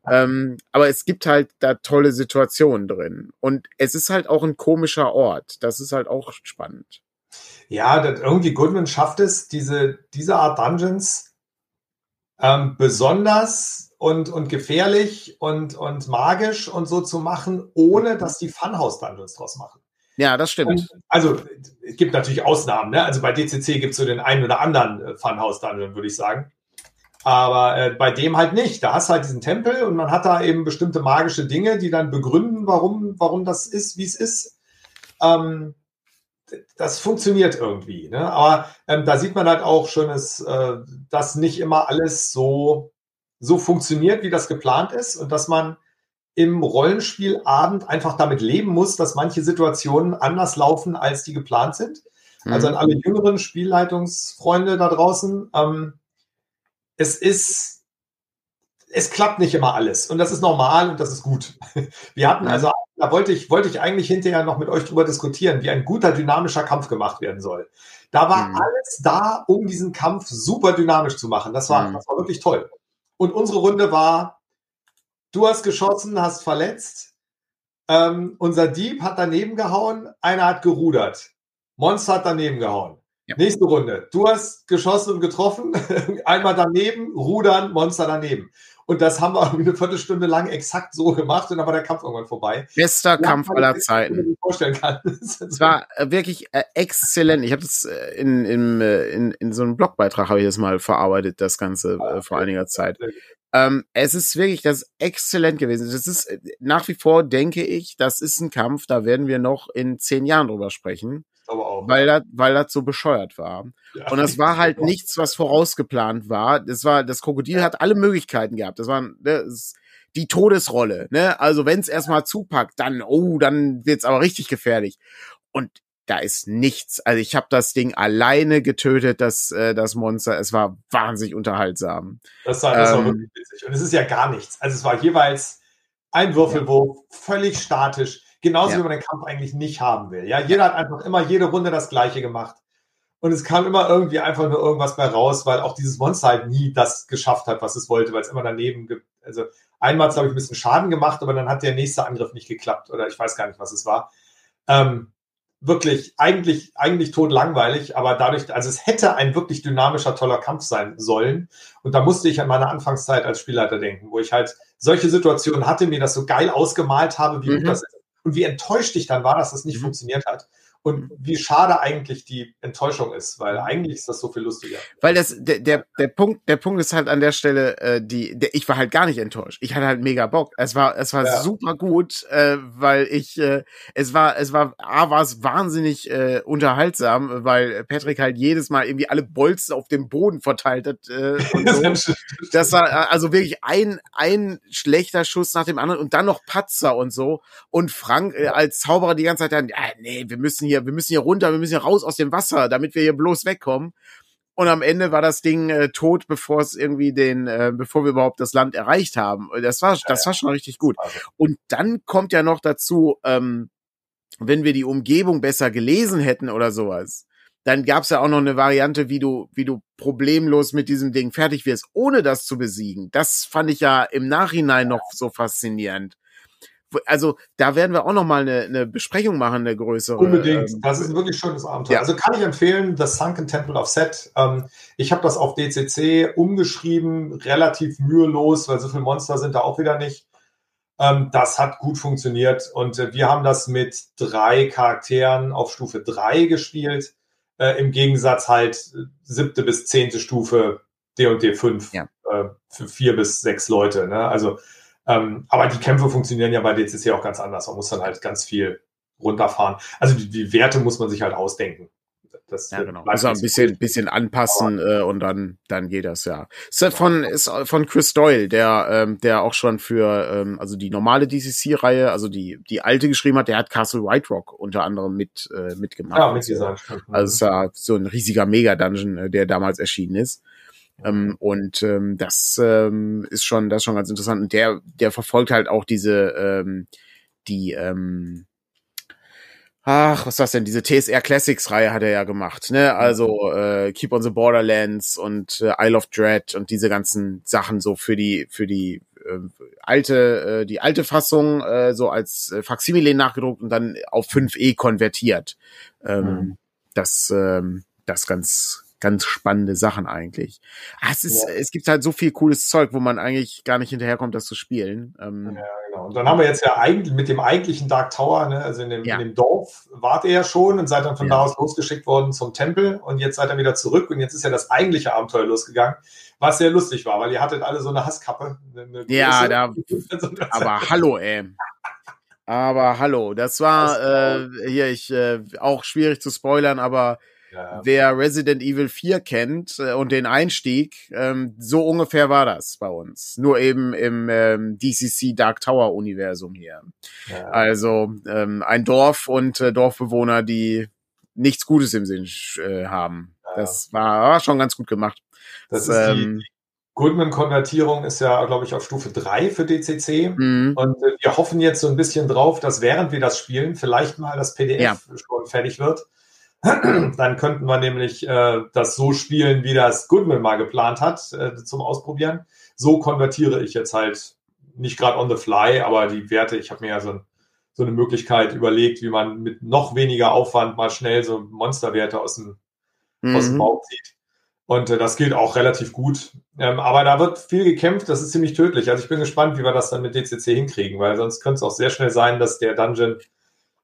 Ähm, aber es gibt halt da tolle Situationen drin und es ist halt auch ein komischer Ort. Das ist halt auch spannend. Ja, irgendwie Goodman schafft es, diese, diese Art Dungeons ähm, besonders und, und gefährlich und, und magisch und so zu machen, ohne dass die Funhouse-Dungeons draus machen. Ja, das stimmt. Und, also es gibt natürlich Ausnahmen. Ne? Also bei DCC gibt es so den einen oder anderen äh, Funhouse-Dungeon, würde ich sagen. Aber äh, bei dem halt nicht. Da hast du halt diesen Tempel und man hat da eben bestimmte magische Dinge, die dann begründen, warum, warum das ist, wie es ist. Ähm, das funktioniert irgendwie. Ne? Aber ähm, da sieht man halt auch schon, dass, äh, dass nicht immer alles so so funktioniert, wie das geplant ist und dass man im Rollenspielabend einfach damit leben muss, dass manche Situationen anders laufen, als die geplant sind. Mhm. Also an alle jüngeren Spielleitungsfreunde da draußen. Ähm, es ist, es klappt nicht immer alles und das ist normal und das ist gut. Wir hatten also, da wollte ich, wollte ich eigentlich hinterher noch mit euch drüber diskutieren, wie ein guter dynamischer Kampf gemacht werden soll. Da war mhm. alles da, um diesen Kampf super dynamisch zu machen. Das war, mhm. das war wirklich toll. Und unsere Runde war, du hast geschossen, hast verletzt, ähm, unser Dieb hat daneben gehauen, einer hat gerudert. Monster hat daneben gehauen. Ja. Nächste Runde. Du hast geschossen und getroffen, einmal daneben, rudern, Monster daneben. Und das haben wir eine Viertelstunde lang exakt so gemacht und dann war der Kampf irgendwann vorbei. Bester Kampf aller Zeiten. Vorstellen kann. Es war äh, wirklich äh, exzellent. Ich habe das äh, in, in, in, in so einem Blogbeitrag habe ich das mal verarbeitet, das Ganze ah, vor einiger Zeit. Ähm, es ist wirklich das ist exzellent gewesen. Das ist nach wie vor denke ich, das ist ein Kampf, da werden wir noch in zehn Jahren drüber sprechen. Weil das, weil das so bescheuert war. Ja, und das war halt nichts, was vorausgeplant war. Das war, das Krokodil hat alle Möglichkeiten gehabt. Das war das, die Todesrolle. Ne? Also wenn es erstmal zupackt, dann, oh, dann wird's aber richtig gefährlich. Und da ist nichts. Also ich habe das Ding alleine getötet, das, äh, das Monster. Es war wahnsinnig unterhaltsam. Das war, das ähm, war wirklich witzig. Und es ist ja gar nichts. Also es war jeweils ein Würfelwurf, ja. völlig statisch. Genauso ja. wie man den Kampf eigentlich nicht haben will. Ja, jeder hat einfach immer jede Runde das Gleiche gemacht. Und es kam immer irgendwie einfach nur irgendwas bei raus, weil auch dieses Monster halt nie das geschafft hat, was es wollte, weil es immer daneben gibt. Also einmal glaube ich, ein bisschen Schaden gemacht, aber dann hat der nächste Angriff nicht geklappt oder ich weiß gar nicht, was es war. Ähm, wirklich, eigentlich, eigentlich tot langweilig, aber dadurch, also es hätte ein wirklich dynamischer, toller Kampf sein sollen. Und da musste ich an meine Anfangszeit als Spielleiter denken, wo ich halt solche Situationen hatte, mir das so geil ausgemalt habe, wie mhm. gut das ist und wie enttäuscht ich dann war, dass das nicht mhm. funktioniert hat. Und wie schade eigentlich die Enttäuschung ist, weil eigentlich ist das so viel lustiger. Weil das, der, der, der Punkt, der Punkt ist halt an der Stelle, äh, die, der, ich war halt gar nicht enttäuscht. Ich hatte halt mega Bock. Es war, es war ja. super gut, äh, weil ich, äh, es war, es war, A, war es wahnsinnig äh, unterhaltsam, weil Patrick halt jedes Mal irgendwie alle Bolzen auf dem Boden verteilt hat. Äh, und so. das war äh, also wirklich ein, ein schlechter Schuss nach dem anderen und dann noch Patzer und so. Und Frank äh, als Zauberer die ganze Zeit dann, ja, nee, wir müssen hier hier, wir müssen hier runter, wir müssen hier raus aus dem Wasser, damit wir hier bloß wegkommen. Und am Ende war das Ding äh, tot, bevor es irgendwie den, äh, bevor wir überhaupt das Land erreicht haben. Das war, das war schon richtig gut. Und dann kommt ja noch dazu, ähm, wenn wir die Umgebung besser gelesen hätten oder sowas, dann gab's ja auch noch eine Variante, wie du, wie du problemlos mit diesem Ding fertig wirst, ohne das zu besiegen. Das fand ich ja im Nachhinein noch so faszinierend also da werden wir auch noch mal eine, eine Besprechung machen, eine größere. Unbedingt. Ähm, das ist ein wirklich schönes Abenteuer. Ja. Also kann ich empfehlen, The Sunken Temple of Set. Ähm, ich habe das auf DCC umgeschrieben, relativ mühelos, weil so viele Monster sind da auch wieder nicht. Ähm, das hat gut funktioniert und äh, wir haben das mit drei Charakteren auf Stufe drei gespielt. Äh, Im Gegensatz halt äh, siebte bis zehnte Stufe D und D5 ja. äh, für vier bis sechs Leute. Ne? Also ähm, aber die Kämpfe funktionieren ja bei DCC auch ganz anders. Man muss dann halt ganz viel runterfahren. Also die, die Werte muss man sich halt ausdenken. Das ja, genau. Also ein bisschen, gut. bisschen anpassen äh, und dann, dann geht das ja. Ist ja von, ist von Chris Doyle, der, ähm, der auch schon für, ähm, also die normale DCC-Reihe, also die, die alte geschrieben hat, der hat Castle White Rock unter anderem mit, äh, mitgemacht. Ja, mit dieser Also es ist ja so ein riesiger Mega-Dungeon, äh, der damals erschienen ist. Ähm, und ähm, das ähm, ist schon, das ist schon ganz interessant. Und der, der verfolgt halt auch diese, ähm, die, ähm, ach, was ist das denn? Diese TSR Classics Reihe hat er ja gemacht, ne? Also äh, Keep on the Borderlands und äh, Isle of Dread und diese ganzen Sachen so für die für die äh, alte äh, die alte Fassung äh, so als äh, Faximile nachgedruckt und dann auf 5e konvertiert. Ähm, mhm. Das ähm, das ganz ganz spannende Sachen eigentlich. Ah, es ist, ja. es gibt halt so viel cooles Zeug, wo man eigentlich gar nicht hinterherkommt, das zu spielen. Ähm, ja, genau. Und dann haben wir jetzt ja eigentlich mit dem eigentlichen Dark Tower, ne, also in dem, ja. in dem Dorf wart ihr ja schon und seid dann von ja. da aus losgeschickt worden zum Tempel und jetzt seid ihr wieder zurück und jetzt ist ja das eigentliche Abenteuer losgegangen, was sehr lustig war, weil ihr hattet alle so eine Hasskappe. Eine ja, da, aber hallo, ey. Aber hallo, das war äh, hier ich äh, auch schwierig zu spoilern, aber ja. Wer Resident Evil 4 kennt äh, und den Einstieg, ähm, so ungefähr war das bei uns. Nur eben im ähm, DCC Dark Tower Universum hier. Ja. Also ähm, ein Dorf und äh, Dorfbewohner, die nichts Gutes im Sinn äh, haben. Ja. Das war, war, schon ganz gut gemacht. Das, das ist ähm, die Goodman-Konvertierung ist ja, glaube ich, auf Stufe 3 für DCC. Mhm. Und äh, wir hoffen jetzt so ein bisschen drauf, dass während wir das spielen, vielleicht mal das PDF schon fertig wird dann könnten wir nämlich äh, das so spielen, wie das Goodman mal geplant hat, äh, zum Ausprobieren. So konvertiere ich jetzt halt nicht gerade on the fly, aber die Werte, ich habe mir ja so, so, eine Möglichkeit überlegt, wie man mit noch weniger Aufwand mal schnell so Monsterwerte aus dem, mhm. aus dem Bauch zieht. Und äh, das gilt auch relativ gut. Ähm, aber da wird viel gekämpft, das ist ziemlich tödlich. Also ich bin gespannt, wie wir das dann mit DCC hinkriegen, weil sonst könnte es auch sehr schnell sein, dass der Dungeon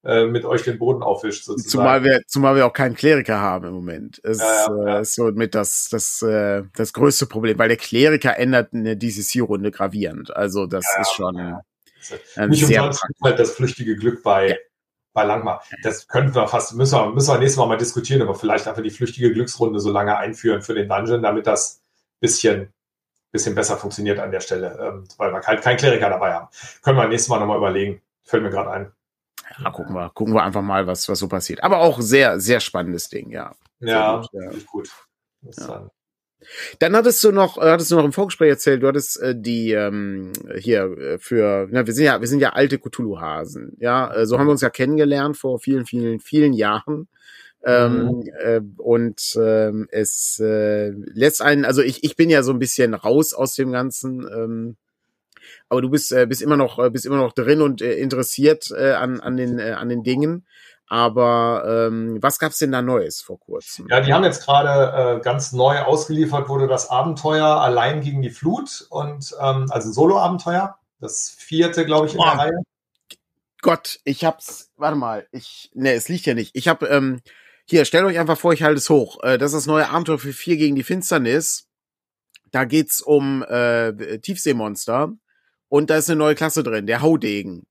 äh, mit euch den Boden aufwischt. Sozusagen. Zumal wir, zumal wir auch keinen Kleriker haben im Moment. Es ja, ja, ja. Äh, ist so mit das, das, äh, das größte Problem, weil der Kleriker ändert eine DCC-Runde gravierend. Also das ist schon ja. Nicht umsonst halt das flüchtige Glück bei, bei Langmar. Das könnten wir fast, müssen wir, müssen wir nächstes Mal mal diskutieren, aber vielleicht einfach die flüchtige Glücksrunde so lange einführen für den Dungeon, damit das bisschen bisschen besser funktioniert an der Stelle, ähm, weil wir halt keinen Kleriker dabei haben. Können wir nächstes Mal nochmal überlegen. Fällt mir gerade ein. Ja, gucken wir, gucken wir einfach mal, was, was so passiert. Aber auch sehr, sehr spannendes Ding, ja. Ja, gut. Ja. gut. Ja. Dann hattest du noch, äh, hattest du noch im Vorgespräch erzählt, du hattest äh, die ähm, hier äh, für, na, wir sind ja, wir sind ja alte Cthulhu-Hasen, ja, äh, so haben wir uns ja kennengelernt vor vielen, vielen, vielen Jahren. Ähm, mhm. äh, und ähm, es äh, lässt einen, also ich, ich bin ja so ein bisschen raus aus dem Ganzen. Ähm, aber du bist, äh, bist immer noch, äh, bist immer noch drin und äh, interessiert äh, an, an, den, äh, an den Dingen. Aber ähm, was gab's denn da Neues vor kurzem? Ja, die haben jetzt gerade äh, ganz neu ausgeliefert, wurde das Abenteuer Allein gegen die Flut und ähm, also Solo-Abenteuer. Das vierte, glaube ich, in oh. der Reihe. Gott, ich hab's, warte mal, ich, ne, es liegt ja nicht. Ich hab, ähm, hier, stellt euch einfach vor, ich halte es hoch. Äh, das ist das neue Abenteuer für vier gegen die Finsternis. Da geht's um äh, Tiefseemonster und da ist eine neue Klasse drin, der Haudegen.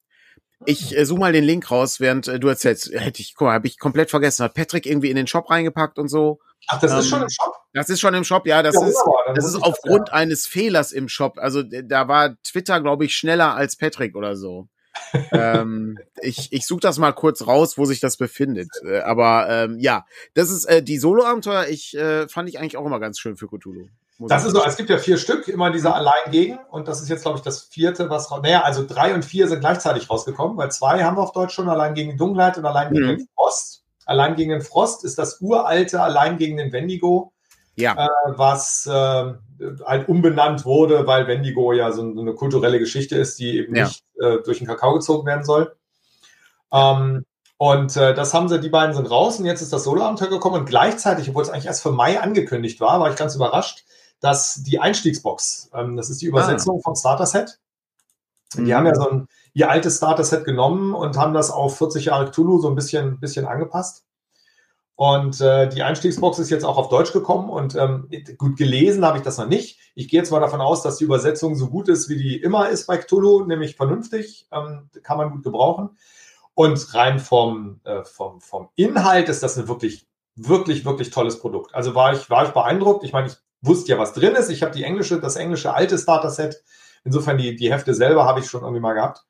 Ich äh, suche mal den Link raus, während äh, du erzählst. Hätte ich, guck mal, habe ich komplett vergessen. Hat Patrick irgendwie in den Shop reingepackt und so. Ach, das ähm, ist schon im Shop? Das ist schon im Shop, ja. Das ja, ist, das ist aufgrund ja. eines Fehlers im Shop. Also da war Twitter, glaube ich, schneller als Patrick oder so. ähm, ich ich suche das mal kurz raus, wo sich das befindet. Äh, aber ähm, ja, das ist äh, die Solo-Abenteuer. Ich äh, fand ich eigentlich auch immer ganz schön für Cthulhu. Das ist so, es gibt ja vier Stück, immer dieser mhm. Allein gegen. Und das ist jetzt, glaube ich, das vierte, was. Naja, also drei und vier sind gleichzeitig rausgekommen, weil zwei haben wir auf Deutsch schon, allein gegen Dunkelheit und allein gegen mhm. den Frost. Allein gegen den Frost ist das uralte Allein gegen den Wendigo, ja. äh, was äh, halt umbenannt wurde, weil Wendigo ja so eine kulturelle Geschichte ist, die eben ja. nicht äh, durch den Kakao gezogen werden soll. Ähm, und äh, das haben sie, die beiden sind raus und jetzt ist das Solo-Abenteuer gekommen und gleichzeitig, obwohl es eigentlich erst für Mai angekündigt war, war ich ganz überrascht, dass die Einstiegsbox, ähm, das ist die Übersetzung ah. vom Starter-Set. Die mhm. haben ja so ein ihr altes Starter-Set genommen und haben das auf 40 Jahre Cthulhu so ein bisschen, bisschen angepasst. Und äh, die Einstiegsbox ist jetzt auch auf Deutsch gekommen und ähm, gut gelesen habe ich das noch nicht. Ich gehe jetzt mal davon aus, dass die Übersetzung so gut ist, wie die immer ist bei Cthulhu, nämlich vernünftig, ähm, kann man gut gebrauchen. Und rein vom, äh, vom, vom Inhalt ist das eine wirklich wirklich, wirklich tolles Produkt. Also war ich, war ich beeindruckt. Ich meine, ich wusste ja, was drin ist. Ich habe die englische, das englische alte Starter-Set. Insofern die, die Hefte selber habe ich schon irgendwie mal gehabt.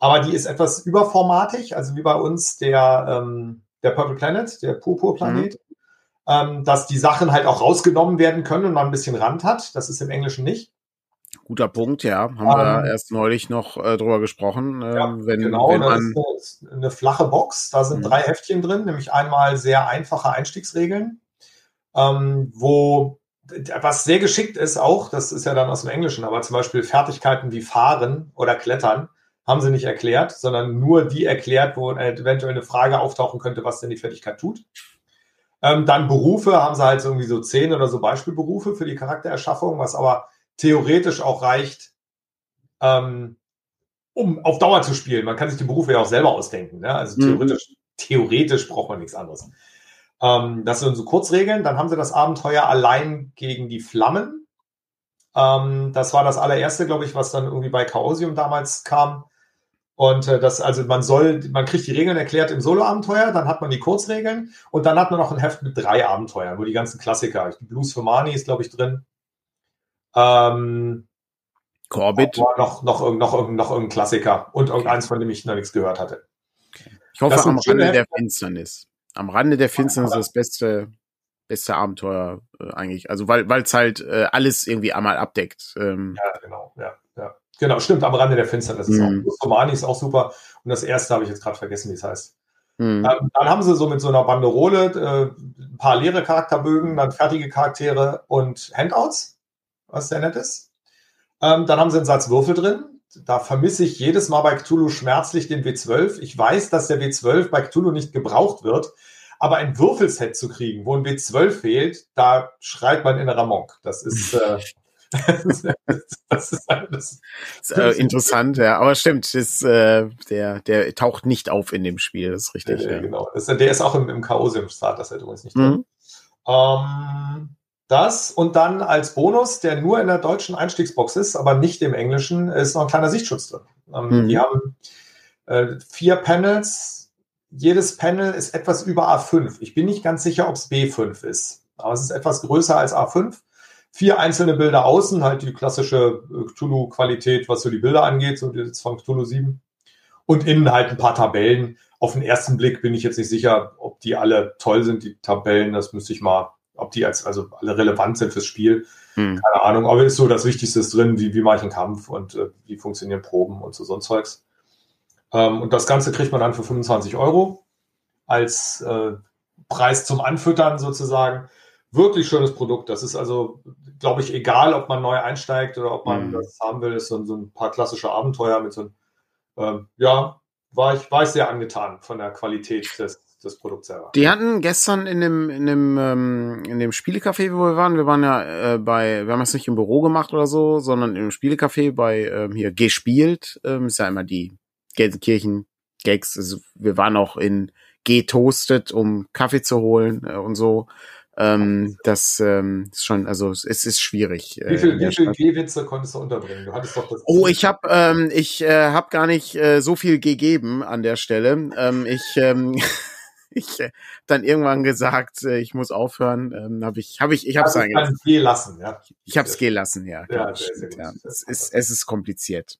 Aber die ist etwas überformatig, also wie bei uns der, ähm, der Purple Planet, der Purpur-Planet. Mhm. Ähm, dass die Sachen halt auch rausgenommen werden können und man ein bisschen Rand hat. Das ist im Englischen nicht. Guter Punkt, ja. Haben um, wir ähm, erst neulich noch äh, drüber gesprochen. Äh, ja, wenn, genau, wenn man das ist eine, eine, flache Box. Da sind mhm. drei Heftchen drin, nämlich einmal sehr einfache Einstiegsregeln, ähm, wo was sehr geschickt ist auch, das ist ja dann aus dem Englischen, aber zum Beispiel Fertigkeiten wie Fahren oder Klettern haben sie nicht erklärt, sondern nur die erklärt, wo eventuell eine Frage auftauchen könnte, was denn die Fertigkeit tut. Ähm, dann Berufe haben sie halt irgendwie so zehn oder so Beispielberufe für die Charaktererschaffung, was aber theoretisch auch reicht, ähm, um auf Dauer zu spielen. Man kann sich die Berufe ja auch selber ausdenken. Ne? Also mhm. theoretisch, mhm. theoretisch braucht man nichts anderes. Ähm, das sind so Kurzregeln. Dann haben sie das Abenteuer allein gegen die Flammen. Ähm, das war das allererste, glaube ich, was dann irgendwie bei Chaosium damals kam. Und äh, das, also man soll, man kriegt die Regeln erklärt im Solo-Abenteuer, dann hat man die Kurzregeln und dann hat man noch ein Heft mit drei Abenteuern, wo die ganzen Klassiker, die Blues for Mani ist, glaube ich, drin. Ähm, Corbett. Noch, noch, noch, noch, noch irgendein Klassiker und irgendeins, von dem ich noch nichts gehört hatte. Ich hoffe, am Rande der Finsternis. Am Rande der Finsternis ist das beste, beste Abenteuer äh, eigentlich. Also weil es halt äh, alles irgendwie einmal abdeckt. Ähm. Ja, genau, ja, ja. Genau, stimmt, am Rande der Finsternis ist mhm. auch. Romani ist auch super. Und das erste habe ich jetzt gerade vergessen, wie es heißt. Mhm. Ähm, dann haben sie so mit so einer Banderole äh, ein paar leere Charakterbögen, dann fertige Charaktere und Handouts was sehr nett ist. Ähm, dann haben sie einen Satz Würfel drin. Da vermisse ich jedes Mal bei Cthulhu schmerzlich den W12. Ich weiß, dass der W12 bei Cthulhu nicht gebraucht wird, aber ein Würfelset zu kriegen, wo ein W12 fehlt, da schreit mein innerer Monk. Das ist, äh, das ist, das ist äh, interessant, ja, aber stimmt, ist, äh, der, der taucht nicht auf in dem Spiel, das ist richtig. Ja, ja. Genau, das, der ist auch im, im Chaosium Starter Set übrigens nicht drin. Mhm. Ähm, das und dann als Bonus, der nur in der deutschen Einstiegsbox ist, aber nicht im Englischen, ist noch ein kleiner Sichtschutz drin. Ähm, mhm. Die haben äh, vier Panels. Jedes Panel ist etwas über A5. Ich bin nicht ganz sicher, ob es B5 ist, aber es ist etwas größer als A5. Vier einzelne Bilder außen, halt die klassische äh, Cthulhu-Qualität, was so die Bilder angeht, so jetzt von Cthulhu 7. Und innen halt ein paar Tabellen. Auf den ersten Blick bin ich jetzt nicht sicher, ob die alle toll sind, die Tabellen. Das müsste ich mal ob die als, also alle relevant sind fürs Spiel. Hm. Keine Ahnung, aber ist so das Wichtigste ist drin, wie, wie mache ich einen Kampf und äh, wie funktionieren Proben und so, so ein Zeugs. Ähm, und das Ganze kriegt man dann für 25 Euro als äh, Preis zum Anfüttern sozusagen. Wirklich schönes Produkt. Das ist also, glaube ich, egal, ob man neu einsteigt oder ob man hm. das haben will, ist so, so, ein paar klassische Abenteuer mit so einem, ähm, ja, war ich, war ich sehr angetan von der Qualität des, das Produkt selber. Die hatten gestern in dem, in dem, ähm, in dem Spielecafé, wo wir waren, wir waren ja äh, bei, wir haben es nicht im Büro gemacht oder so, sondern im Spielecafé bei ähm, hier gespielt, ähm, ist ja immer die Gelsenkirchen Gags. Also wir waren auch in Getoastet, um Kaffee zu holen äh, und so. Ähm, das ähm, ist schon, also es ist schwierig. Äh, wie viel, wie viel G-Witze konntest du unterbringen? Du hattest doch das. Oh, ich habe ähm, ich äh, hab gar nicht äh, so viel gegeben an der Stelle. Ähm, ich ähm, ich äh, dann irgendwann gesagt, äh, ich muss aufhören. Ähm, habe ich, habe ich, ich habe es eigentlich. gelassen, ja. Ich habe es gelassen, ja. Ja, sehr, sehr ja. Es ist, es ist kompliziert.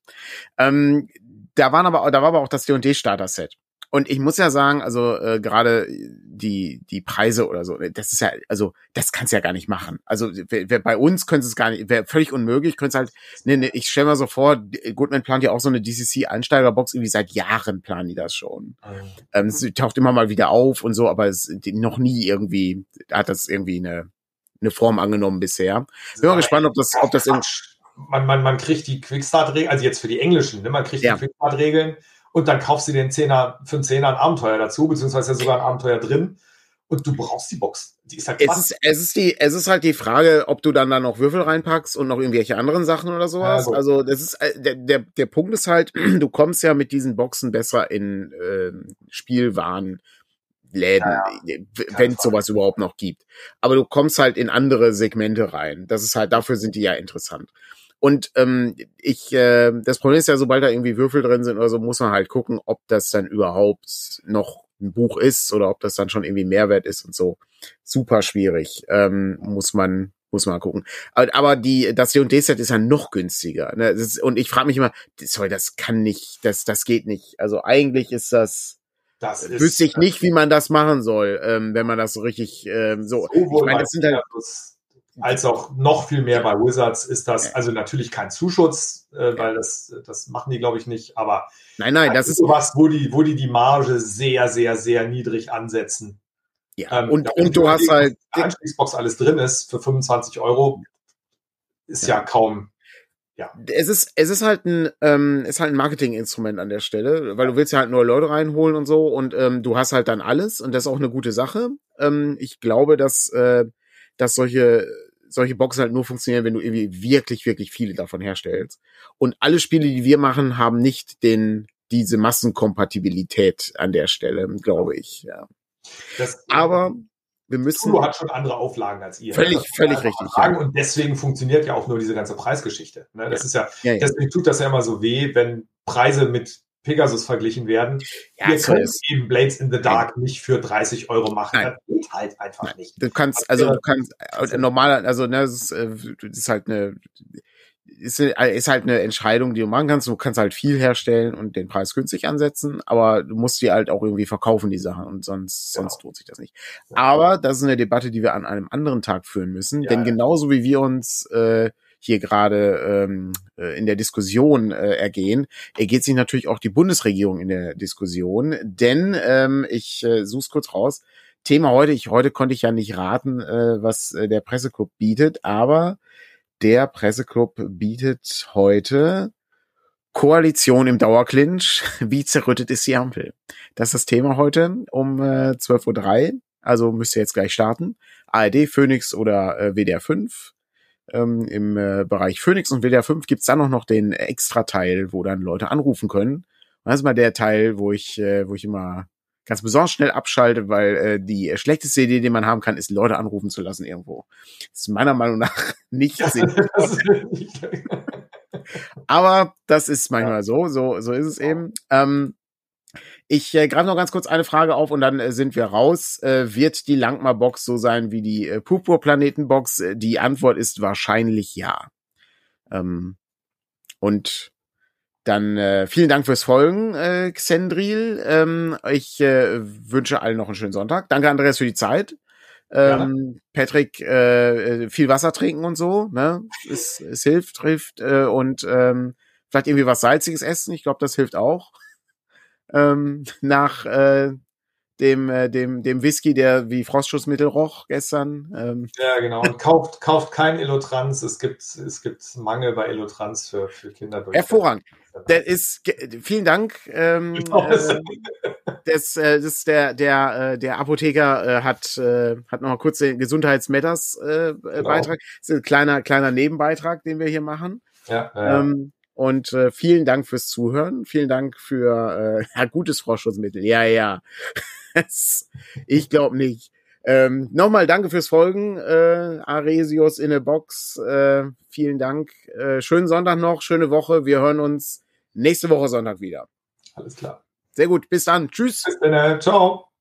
Ähm, da waren aber, da war aber auch das D&D Starter Set. Und ich muss ja sagen, also äh, gerade die die Preise oder so, das ist ja, also das kannst du ja gar nicht machen. Also wer, wer bei uns könnte es gar nicht, wäre völlig unmöglich. Könntest halt, ne, ne, ich stelle mir so vor, Goodman plant ja auch so eine DCC Einsteigerbox irgendwie seit Jahren planen die das schon. Mhm. Ähm, es taucht immer mal wieder auf und so, aber es noch nie irgendwie hat das irgendwie eine eine Form angenommen bisher. Bin mal gespannt, ob das ob das irgendwie man, man, man kriegt die Quickstart-Regeln, also jetzt für die Englischen, ne? man kriegt ja. die Quickstart-Regeln und dann kaufst du den Zehner, für einen Zehner ein Abenteuer dazu, beziehungsweise sogar ein Abenteuer drin und du brauchst die Box. Die ist halt es ist, es ist die, es ist halt die Frage, ob du dann da noch Würfel reinpackst und noch irgendwelche anderen Sachen oder sowas. Ja, also das ist äh, der, der, der Punkt ist halt, du kommst ja mit diesen Boxen besser in äh, Spielwaren. Läden, ja, ja. wenn es sowas überhaupt noch gibt. Aber du kommst halt in andere Segmente rein. Das ist halt, dafür sind die ja interessant. Und ähm, ich, äh, das Problem ist ja, sobald da irgendwie Würfel drin sind oder so, muss man halt gucken, ob das dann überhaupt noch ein Buch ist oder ob das dann schon irgendwie Mehrwert ist und so. Super schwierig. Ähm, muss man muss man gucken. Aber die, das D&D-Set ist ja noch günstiger. Ne? Ist, und ich frage mich immer, sorry, das kann nicht, das, das geht nicht. Also eigentlich ist das, das ist, wüsste ich nicht, wie man das machen soll, ähm, wenn man das so richtig ähm, so. ich meine, das sind halt, als auch noch viel mehr bei Wizards ist das also natürlich kein Zuschutz, äh, weil das das machen die glaube ich nicht, aber nein nein das ist sowas, wo die wo die die Marge sehr sehr sehr niedrig ansetzen. Ja ähm, und und du hast halt die Anschließbox alles drin ist für 25 Euro ist ja, ja kaum ja. Es ist, es ist halt ein, ähm, ist halt ein Marketinginstrument an der Stelle, weil du willst ja halt neue Leute reinholen und so und ähm, du hast halt dann alles und das ist auch eine gute Sache. Ähm, ich glaube, dass äh, dass solche solche Boxen halt nur funktionieren, wenn du irgendwie wirklich, wirklich viele davon herstellst. Und alle Spiele, die wir machen, haben nicht den, diese Massenkompatibilität an der Stelle, glaube ich, ja. Das, Aber wir müssen. Tulu hat schon andere Auflagen als ihr. Völlig, völlig richtig. Ja. Und deswegen funktioniert ja auch nur diese ganze Preisgeschichte. Ne? Das ja. ist ja, ja, deswegen tut das ja immer so weh, wenn Preise mit Pegasus verglichen werden. Ja, wir können eben Blades in the Dark nicht für 30 Euro machen. Nein. Das geht halt einfach Nein. nicht. Du kannst, also du kannst, äh, normal, also ne, das ist, äh, das ist halt eine, ist, ist halt eine Entscheidung, die du machen kannst. Du kannst halt viel herstellen und den Preis günstig ansetzen, aber du musst die halt auch irgendwie verkaufen, die Sachen, und sonst, genau. sonst tut sich das nicht. Aber das ist eine Debatte, die wir an einem anderen Tag führen müssen, ja, denn genauso wie wir uns äh, hier gerade ähm, äh, in der Diskussion äh, ergehen, ergeht sich natürlich auch die Bundesregierung in der Diskussion. Denn ähm, ich äh, suche kurz raus. Thema heute, ich heute konnte ich ja nicht raten, äh, was äh, der Presseclub bietet, aber der Presseclub bietet heute Koalition im Dauerclinch. Wie zerrüttet ist die Ampel? Das ist das Thema heute um äh, 12.03 Uhr. Also müsst ihr jetzt gleich starten. ARD, Phoenix oder äh, WDR 5 ähm, Im äh, Bereich Phoenix und WDR 5 gibt's dann auch noch den Extra-Teil, wo dann Leute anrufen können. Und das ist mal der Teil, wo ich, äh, wo ich immer ganz besonders schnell abschalte, weil äh, die schlechteste Idee, die man haben kann, ist Leute anrufen zu lassen irgendwo. Das ist meiner Meinung nach nicht sinnvoll. Aber das ist manchmal so, so, so ist es eben. Ähm, ich äh, greife noch ganz kurz eine Frage auf und dann äh, sind wir raus. Äh, wird die Langmar-Box so sein wie die äh, Purpur-Planeten-Box? Äh, die Antwort ist wahrscheinlich ja. Ähm, und dann äh, vielen Dank fürs Folgen, äh, Xendril. Ähm, ich äh, wünsche allen noch einen schönen Sonntag. Danke, Andreas, für die Zeit. Ähm, ja. Patrick, äh, äh, viel Wasser trinken und so. Ne? Es, es hilft, hilft. Äh, und ähm, vielleicht irgendwie was Salziges essen. Ich glaube, das hilft auch ähm, nach äh, dem, äh, dem, dem Whisky, der wie Frostschutzmittel roch gestern. Ähm. Ja, genau. Und kauft, kauft kein Elotrans. Es gibt, es gibt Mangel bei Elotrans für, für Kinder. Hervorragend. Der ist, vielen Dank. Ähm, äh, das, äh, das ist der, der, äh, der Apotheker äh, hat, äh, hat noch mal kurz den Gesundheitsmatters äh, äh, genau. Beitrag. Das ist ein kleiner, kleiner Nebenbeitrag, den wir hier machen. Ja, ja. Ähm, und äh, vielen Dank fürs Zuhören. Vielen Dank für äh, ja, gutes Vorschussmittel. Ja, ja. ich glaube nicht. Ähm, Nochmal danke fürs Folgen, äh, Aresius in a Box. Äh, vielen Dank. Äh, schönen Sonntag noch, schöne Woche. Wir hören uns nächste Woche Sonntag wieder. Alles klar. Sehr gut. Bis dann. Tschüss. Bis dann. Ciao.